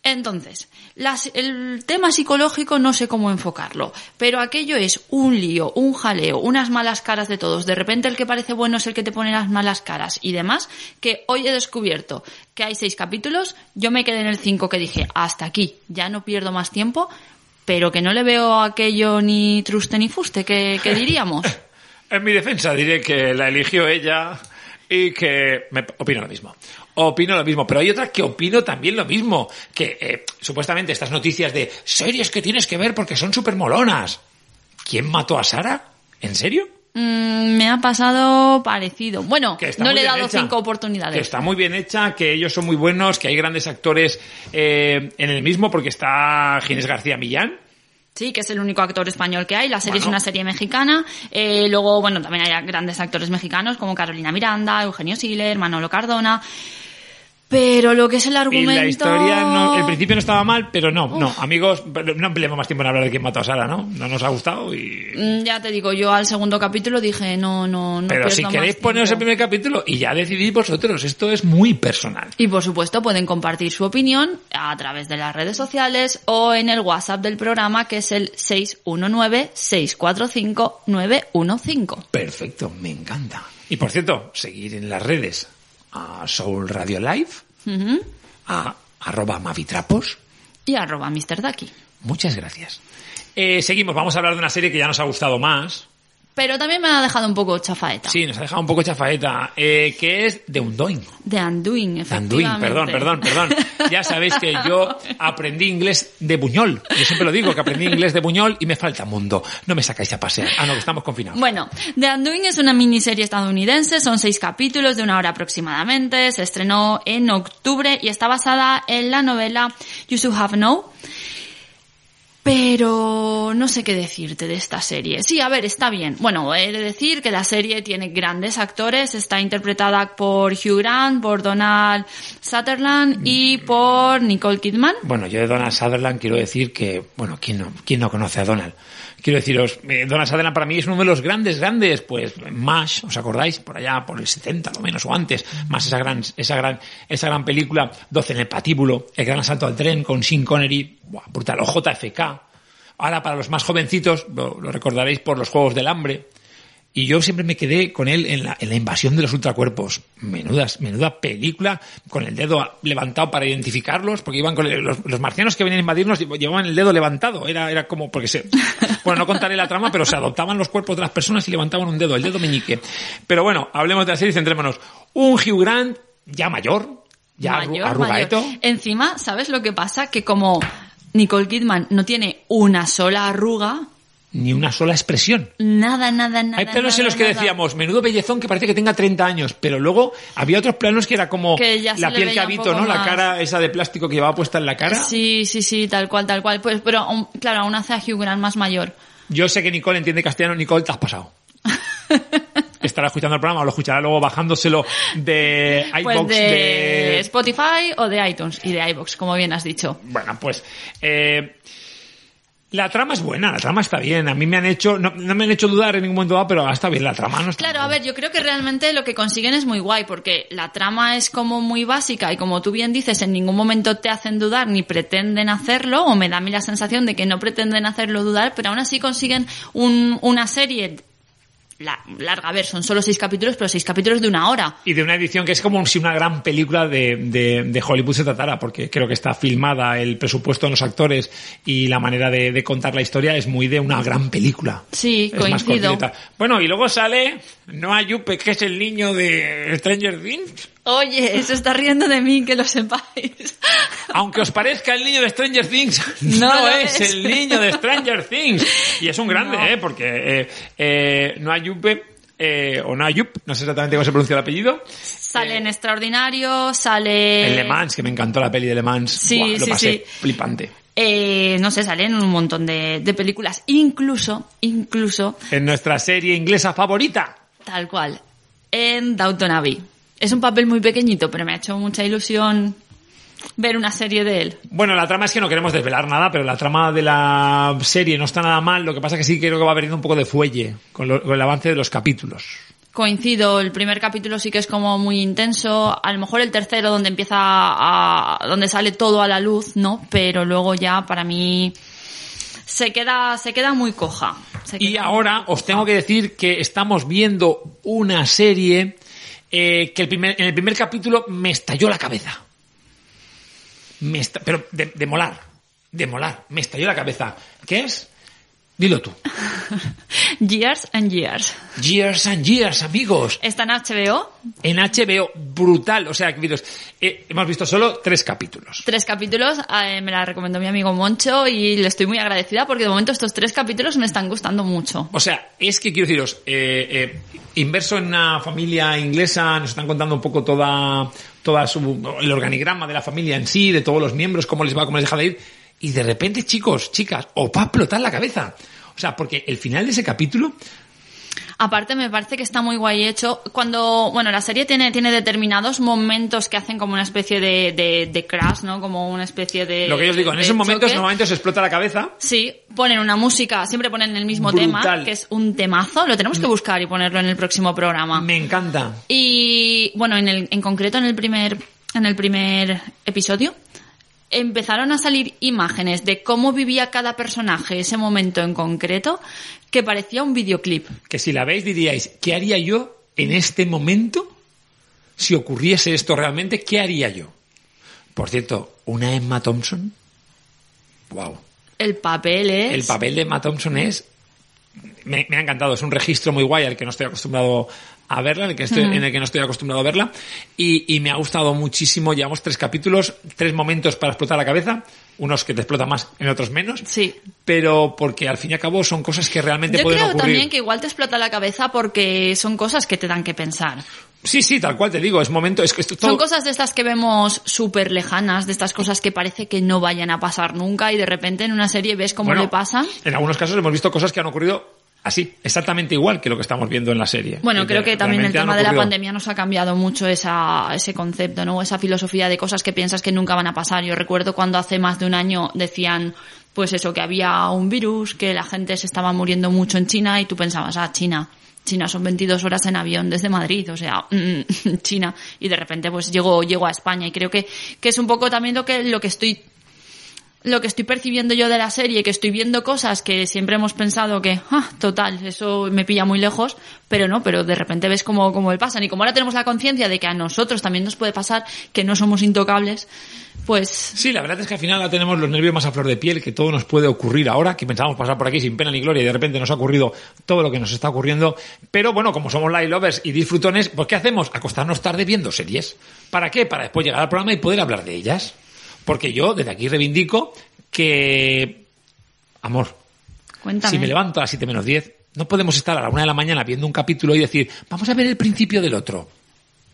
Entonces, las- el tema psicológico no sé cómo enfocarlo, pero aquello es un lío, un jaleo, unas malas caras de todos. De repente el que parece bueno es el que te pone las malas caras y demás, que hoy he descubierto que hay seis capítulos, yo me quedé en el cinco que dije, hasta aquí, ya no pierdo más tiempo, pero que no le veo aquello ni truste ni fuste, que, que diríamos. En mi defensa diré que la eligió ella y que me opino lo mismo. Opino lo mismo, pero hay otras que opino también lo mismo. Que eh, supuestamente estas noticias de series que tienes que ver porque son súper molonas. ¿Quién mató a Sara? ¿En serio? Mm, me ha pasado parecido. Bueno, no le he dado hecha. cinco oportunidades. Que está muy bien hecha, que ellos son muy buenos, que hay grandes actores eh, en el mismo, porque está Ginés García Millán. Sí, que es el único actor español que hay. La serie Bueno. es una serie mexicana. Eh, luego, bueno, también hay grandes actores mexicanos como Carolina Miranda, Eugenio Siller, Manolo Cardona. Pero lo que es el Y argumento... la historia, no, el principio no estaba mal, pero no, no, amigos, no empleemos más tiempo en hablar de quién mató a Sara, ¿no? No nos ha gustado y... Mm, Ya te digo, yo al segundo capítulo dije, no, no, no Pero si queréis poneros el primer capítulo y ya decidid vosotros, esto es muy personal. Y por supuesto pueden compartir su opinión a través de las redes sociales o en el WhatsApp del programa que es el 619-645-915. Perfecto, me encanta. Y por cierto, seguir en las redes a Soul Radio Live, Ujú. a arroba mavitrapos. Y arroba Mr. Ducky. Muchas gracias. Eh, seguimos, vamos a hablar de una serie que ya nos ha gustado más. Pero también me ha dejado un poco chafaeta. Sí, nos ha dejado un poco chafaeta, eh, que es The Undoing. De Undoing, efectivamente. Undoing, perdón, perdón, perdón. Ya sabéis que yo aprendí inglés de Buñol. Yo siempre lo digo, que aprendí inglés de Buñol y me falta mundo. No me sacáis a pasear. Ah, no, que estamos confinados. Bueno, The Undoing es una miniserie estadounidense, son seis capítulos de una hora aproximadamente, se estrenó en octubre y está basada en la novela You Should Have Known. Pero no sé qué decirte de esta serie. Sí, a ver, está bien. Bueno, he de decir que la serie tiene grandes actores. Está interpretada por Hugh Grant, por Donald Sutherland y por Nicole Kidman. Bueno, yo de Donald Sutherland quiero decir que, bueno, ¿quién no, quién no conoce a Donald? Quiero deciros, eh, Sutherland para mí es uno de los grandes, grandes, pues, MASH, ¿os acordáis? Por allá, por el 70, lo menos, o antes, más esa gran, esa gran, esa gran película, 12 en el patíbulo, El gran asalto al tren con Sean Connery, buah, brutal, o JFK. Ahora, para los más jovencitos, lo recordaréis por los Juegos del Hambre. Y yo siempre me quedé con él en la, en la invasión de los ultracuerpos. Menudas, menuda película, con el dedo levantado para identificarlos, porque iban con el- los, los marcianos que venían a invadirnos llevaban el dedo levantado. Era, era como, porque se, bueno, no contaré la trama, pero se adoptaban los cuerpos de las personas y levantaban un dedo, el dedo meñique. Pero bueno, hablemos de la serie y centrémonos. Un Hugh Grant, ya mayor, ya arru- Mayor, arrugaeto. mayor. Encima, ¿sabes lo que pasa? Que como Nicole Kidman no tiene una sola arruga, ni una sola expresión. nada, nada, nada. Hay planos nada, en los que nada. decíamos, menudo bellezón que parece que tenga 30 años, pero luego había otros planos que era como Que la piel cabito, poco ¿no? La cara esa de plástico que llevaba puesta en la cara. Sí, sí, sí, tal cual, tal cual. Pues, pero aún- claro, aún hace a Hugh Grant más mayor. Yo sé que Nicole entiende castellano. Nicole, te has pasado. Estará escuchando el programa o lo escuchará luego bajándoselo de iBox Pues de, de... Spotify o de iTunes y de iBox, como bien has dicho. Bueno, pues... eh, la trama es buena, la trama está bien. A mí me han hecho... No, no me han hecho dudar en ningún momento dado, pero está bien la trama. No está Claro, a ver, yo creo que realmente lo que consiguen es muy guay, porque la trama es como muy básica y como tú bien dices, en ningún momento te hacen dudar ni pretenden hacerlo, o me da a mí la sensación de que no pretenden hacerlo dudar, pero aún así consiguen un- una serie la- larga, a ver, son solo seis capítulos, pero seis capítulos de una hora. Y de una edición que es como si una gran película de, de, de Hollywood se tratara, porque creo que está filmada, el presupuesto de los actores y la manera de, de contar la historia es muy de una gran película. Sí, Es coincido. Bueno, y luego sale Noah Yuppe, que es el niño de Stranger Things. Oye, se está riendo de mí, que lo sepáis. Aunque os parezca el niño de Stranger Things, No es es. el niño de Stranger Things. Y es un grande, No. ¿eh? Porque eh, eh, no Ayupe, eh, o no sé exactamente cómo se pronuncia el apellido. Sale en Extraordinario, sale... El Le Mans, que me encantó la peli de Le Mans. Sí, Buah, lo sí, pasé sí. flipante. Eh, no sé, sale en un montón de, de películas. Incluso, incluso, En nuestra serie inglesa favorita. tal cual, en Downton Abbey. Es un papel muy pequeñito, pero me ha hecho mucha ilusión ver una serie de él. Bueno, la trama es que no queremos desvelar nada, pero la trama de la serie no está nada mal. Lo que pasa es que sí creo que va perdiendo un poco de fuelle con, lo- con el avance de los capítulos. Coincido, el primer capítulo sí que es como muy intenso, a lo mejor el tercero donde empieza a, donde sale todo a la luz, ¿no? Pero luego ya para mí se queda, se queda muy coja. Y ahora os tengo que decir que estamos viendo una serie eh, que el primer, en el primer capítulo me estalló la cabeza. Me esta- pero de molar, de molar, me estalló la cabeza. ¿Qué es? Dilo tú. Years and Years. Years and Years, amigos. Está en HBO, En HBO, brutal. O sea, que viros, eh, hemos visto solo tres capítulos. tres capítulos, eh, me la recomendó mi amigo Moncho y le estoy muy agradecida porque de momento estos tres capítulos me están gustando mucho. O sea, es que quiero deciros, eh, inverso en una familia inglesa, nos están contando un poco toda, toda su, el organigrama de la familia en sí, de todos los miembros, cómo les va, cómo les deja de ir, y de repente, chicos, chicas, os va a explotar la cabeza. O sea, porque el final de ese capítulo, Aparte me parece que está muy guay hecho. Cuando, bueno, la serie tiene, tiene determinados momentos que hacen como una especie de, de, de crash, ¿no? Como una especie de... lo que yo os digo, en esos momentos choque. normalmente os explota la cabeza. Sí, ponen una música, siempre ponen el mismo Brutal. tema, que es un temazo. Lo tenemos que buscar y ponerlo en el próximo programa. Me encanta. Y bueno, en, el, en concreto en el primer, en el primer episodio, empezaron a salir imágenes de cómo vivía cada personaje ese momento en concreto, que parecía un videoclip. Que si la veis diríais, ¿qué haría yo en este momento si ocurriese esto realmente? ¿Qué haría yo? Por cierto, una Emma Thompson. Wow. El papel es... El papel de Emma Thompson es. Me, me ha encantado, es un registro muy guay al que no estoy acostumbrado a verla, en el que, estoy, en el que no estoy acostumbrado a verla. Y, y me ha gustado muchísimo. Llevamos tres capítulos, tres momentos para explotar la cabeza. Unos que te explotan más, en otros menos. Sí. Pero porque al fin y al cabo son cosas que realmente Yo pueden creo ocurrir. también que igual te explota la cabeza porque son cosas que te dan que pensar. Sí, sí, tal cual te digo, es momento, es que esto todo... Son cosas de estas que vemos súper lejanas, de estas cosas que parece que no vayan a pasar nunca y de repente en una serie ves cómo Bueno, le pasan. En algunos casos hemos visto cosas que han ocurrido así, exactamente igual que lo que estamos viendo en la serie. Bueno, creo que también el tema de la pandemia nos ha cambiado mucho esa, ese concepto, ¿no? Esa filosofía de cosas que piensas que nunca van a pasar. Yo recuerdo cuando hace más de un año decían, pues eso, que había un virus, que la gente se estaba muriendo mucho en China y tú pensabas, ah, China. China son 22 horas en avión desde Madrid, o sea, mm, China. Y de repente pues llego, llego a España y creo que, que es un poco también lo que, lo que estoy lo que estoy percibiendo yo de la serie, que estoy viendo cosas que siempre hemos pensado que, ah, total, eso me pilla muy lejos, pero no, pero de repente ves cómo, cómo le pasan. Y como ahora tenemos la conciencia de que a nosotros también nos puede pasar, que no somos intocables, pues Sí, la verdad es que al final ya tenemos los nervios más a flor de piel, que todo nos puede ocurrir ahora, que pensábamos pasar por aquí sin pena ni gloria y de repente nos ha ocurrido todo lo que nos está ocurriendo. Pero bueno, como somos light lovers y disfrutones, pues ¿qué hacemos? Acostarnos tarde viendo series. ¿Para qué? Para después llegar al programa y poder hablar de ellas. Porque yo desde aquí reivindico que... Amor, cuéntame. si me levanto a las 7 menos 10, no podemos estar a la una de la mañana viendo un capítulo y decir, vamos a ver el principio del otro.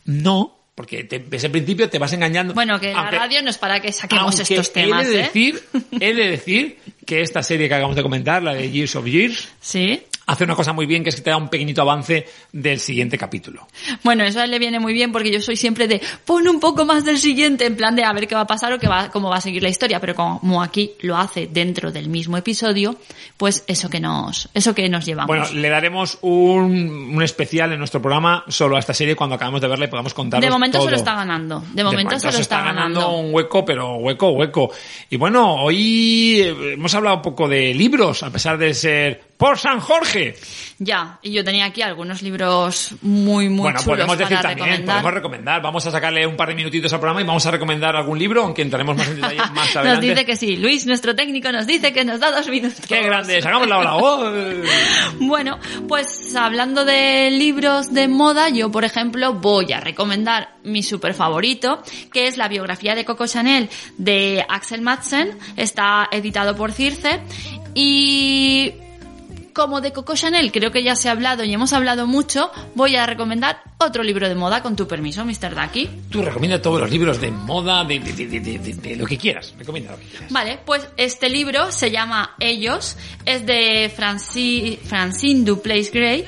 No, porque te, el principio, te vas engañando. Bueno, que Aunque- la radio no es para que saquemos estos temas, he de ¿eh? decir, he de decir que esta serie que acabamos de comentar, la de Years of Years, Sí. Hace una cosa muy bien que es que te da un pequeñito avance del siguiente capítulo. Bueno, eso a él le viene muy bien porque yo soy siempre de pon un poco más del siguiente en plan de a ver qué va a pasar o qué va, cómo va a seguir la historia, pero como aquí lo hace dentro del mismo episodio, pues eso que nos, eso que nos llevamos. Bueno, le daremos un, un especial en nuestro programa solo a esta serie cuando acabemos de verla y podamos contar de momento todo. se lo está ganando. De momento, se lo está, ganando. un hueco, pero hueco, hueco. Y bueno, hoy eh, hemos hablado un poco de libros, a pesar de ser por San Jorge. Viaje. Ya, y yo tenía aquí algunos libros muy, muy bueno, chulos podemos decir para también, recomendar. podemos recomendar. Vamos a sacarle un par de minutitos al programa y vamos a recomendar algún libro, aunque entraremos más en detalle más Nos adelante. dice que sí. Luis, nuestro técnico, nos dice que nos da dos minutos. ¡Qué grande! ¡Sacamos la hora! ¡Oh! Bueno, pues hablando de libros de moda, yo por ejemplo voy a recomendar mi super favorito, que es la biografía de Coco Chanel de Axel Madsen. Está editado por Circe y como de Coco Chanel creo que ya se ha hablado y hemos hablado mucho, voy a recomendar otro libro de moda con tu permiso, Mr. Ducky. Tú recomienda todos los libros de moda, de, de, de- de lo que quieras. Recomienda lo que quieras. Vale, pues este libro se llama Ellos, es de Franci- Francine Duplace Gray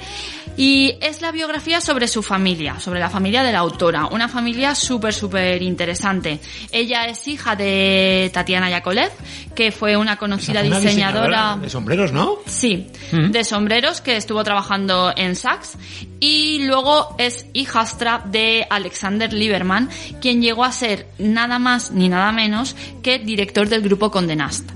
y es la biografía sobre su familia, sobre la familia de la autora, una familia súper, súper interesante. Ella es hija de Tatiana Yakolev, que fue una conocida Una diseñadora... de sombreros, ¿no? Sí, Mm. de sombreros que estuvo trabajando en Saks y luego es hijastra de Alexander Lieberman, quien llegó a ser nada más ni nada menos que director del grupo Condé Nast.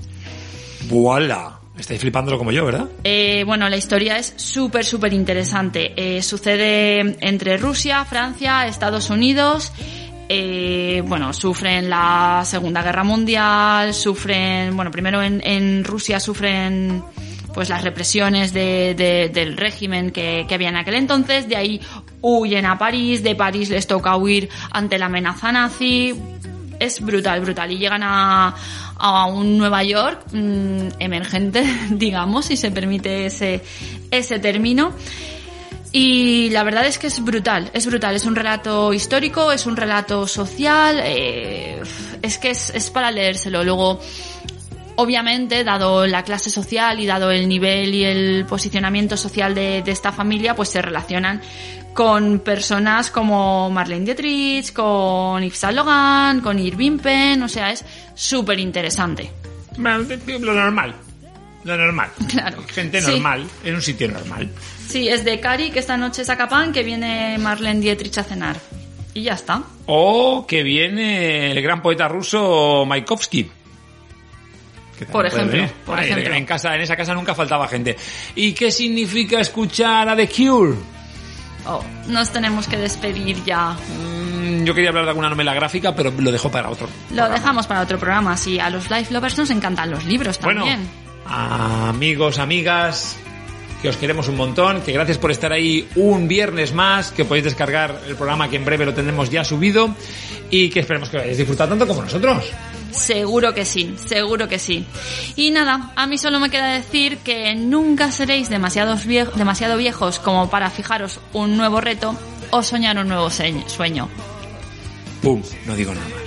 ¡Voilà! Estáis flipándolo como yo, ¿verdad? Eh, bueno, la historia es súper, súper interesante. Eh, sucede entre Rusia, Francia, Estados Unidos. Eh, bueno, sufren la Segunda Guerra Mundial, sufren, bueno, primero en, en Rusia sufren pues las represiones de- de- del régimen que, que había en aquel entonces, de ahí huyen a París, de París les toca huir ante la amenaza nazi, es brutal, brutal. Y llegan a, a un Nueva York mm, emergente, digamos, si se permite ese, ese término. Y la verdad es que es brutal, es brutal. Es un relato histórico, es un relato social, eh, es que es, es para leérselo. Luego, obviamente, dado la clase social y dado el nivel y el posicionamiento social de, de esta familia, pues se relacionan con personas como Marlene Dietrich, con Yves Saint Laurent, con Irving Penn, o sea, es súper interesante. Lo normal. Lo normal. Claro. Gente Sí. normal, en un sitio normal. Sí, es de Cari, que esta noche saca pan, que viene Marlene Dietrich a cenar. Y ya está. O que viene el gran poeta ruso Maikovsky. Por ejemplo, por. En, casa, en esa casa nunca faltaba gente. ¿Y qué significa escuchar a The Cure? Oh, nos tenemos que despedir ya. Mm, Yo quería hablar de alguna novela gráfica, pero lo dejo para otro. Lo dejamos para otro programa. Sí, a los Life Lovers nos encantan los libros Bueno, también. amigos, amigas, que os queremos un montón, que gracias por estar ahí un viernes más, que podéis descargar el programa que en breve lo tendremos ya subido y que esperemos que lo hayáis disfrutado tanto como nosotros. Seguro que sí, seguro que sí. Y nada, a mí solo me queda decir que nunca seréis demasiados vie- demasiado viejos como para fijaros un nuevo reto o soñar un nuevo se- sueño. Pum, no digo nada más.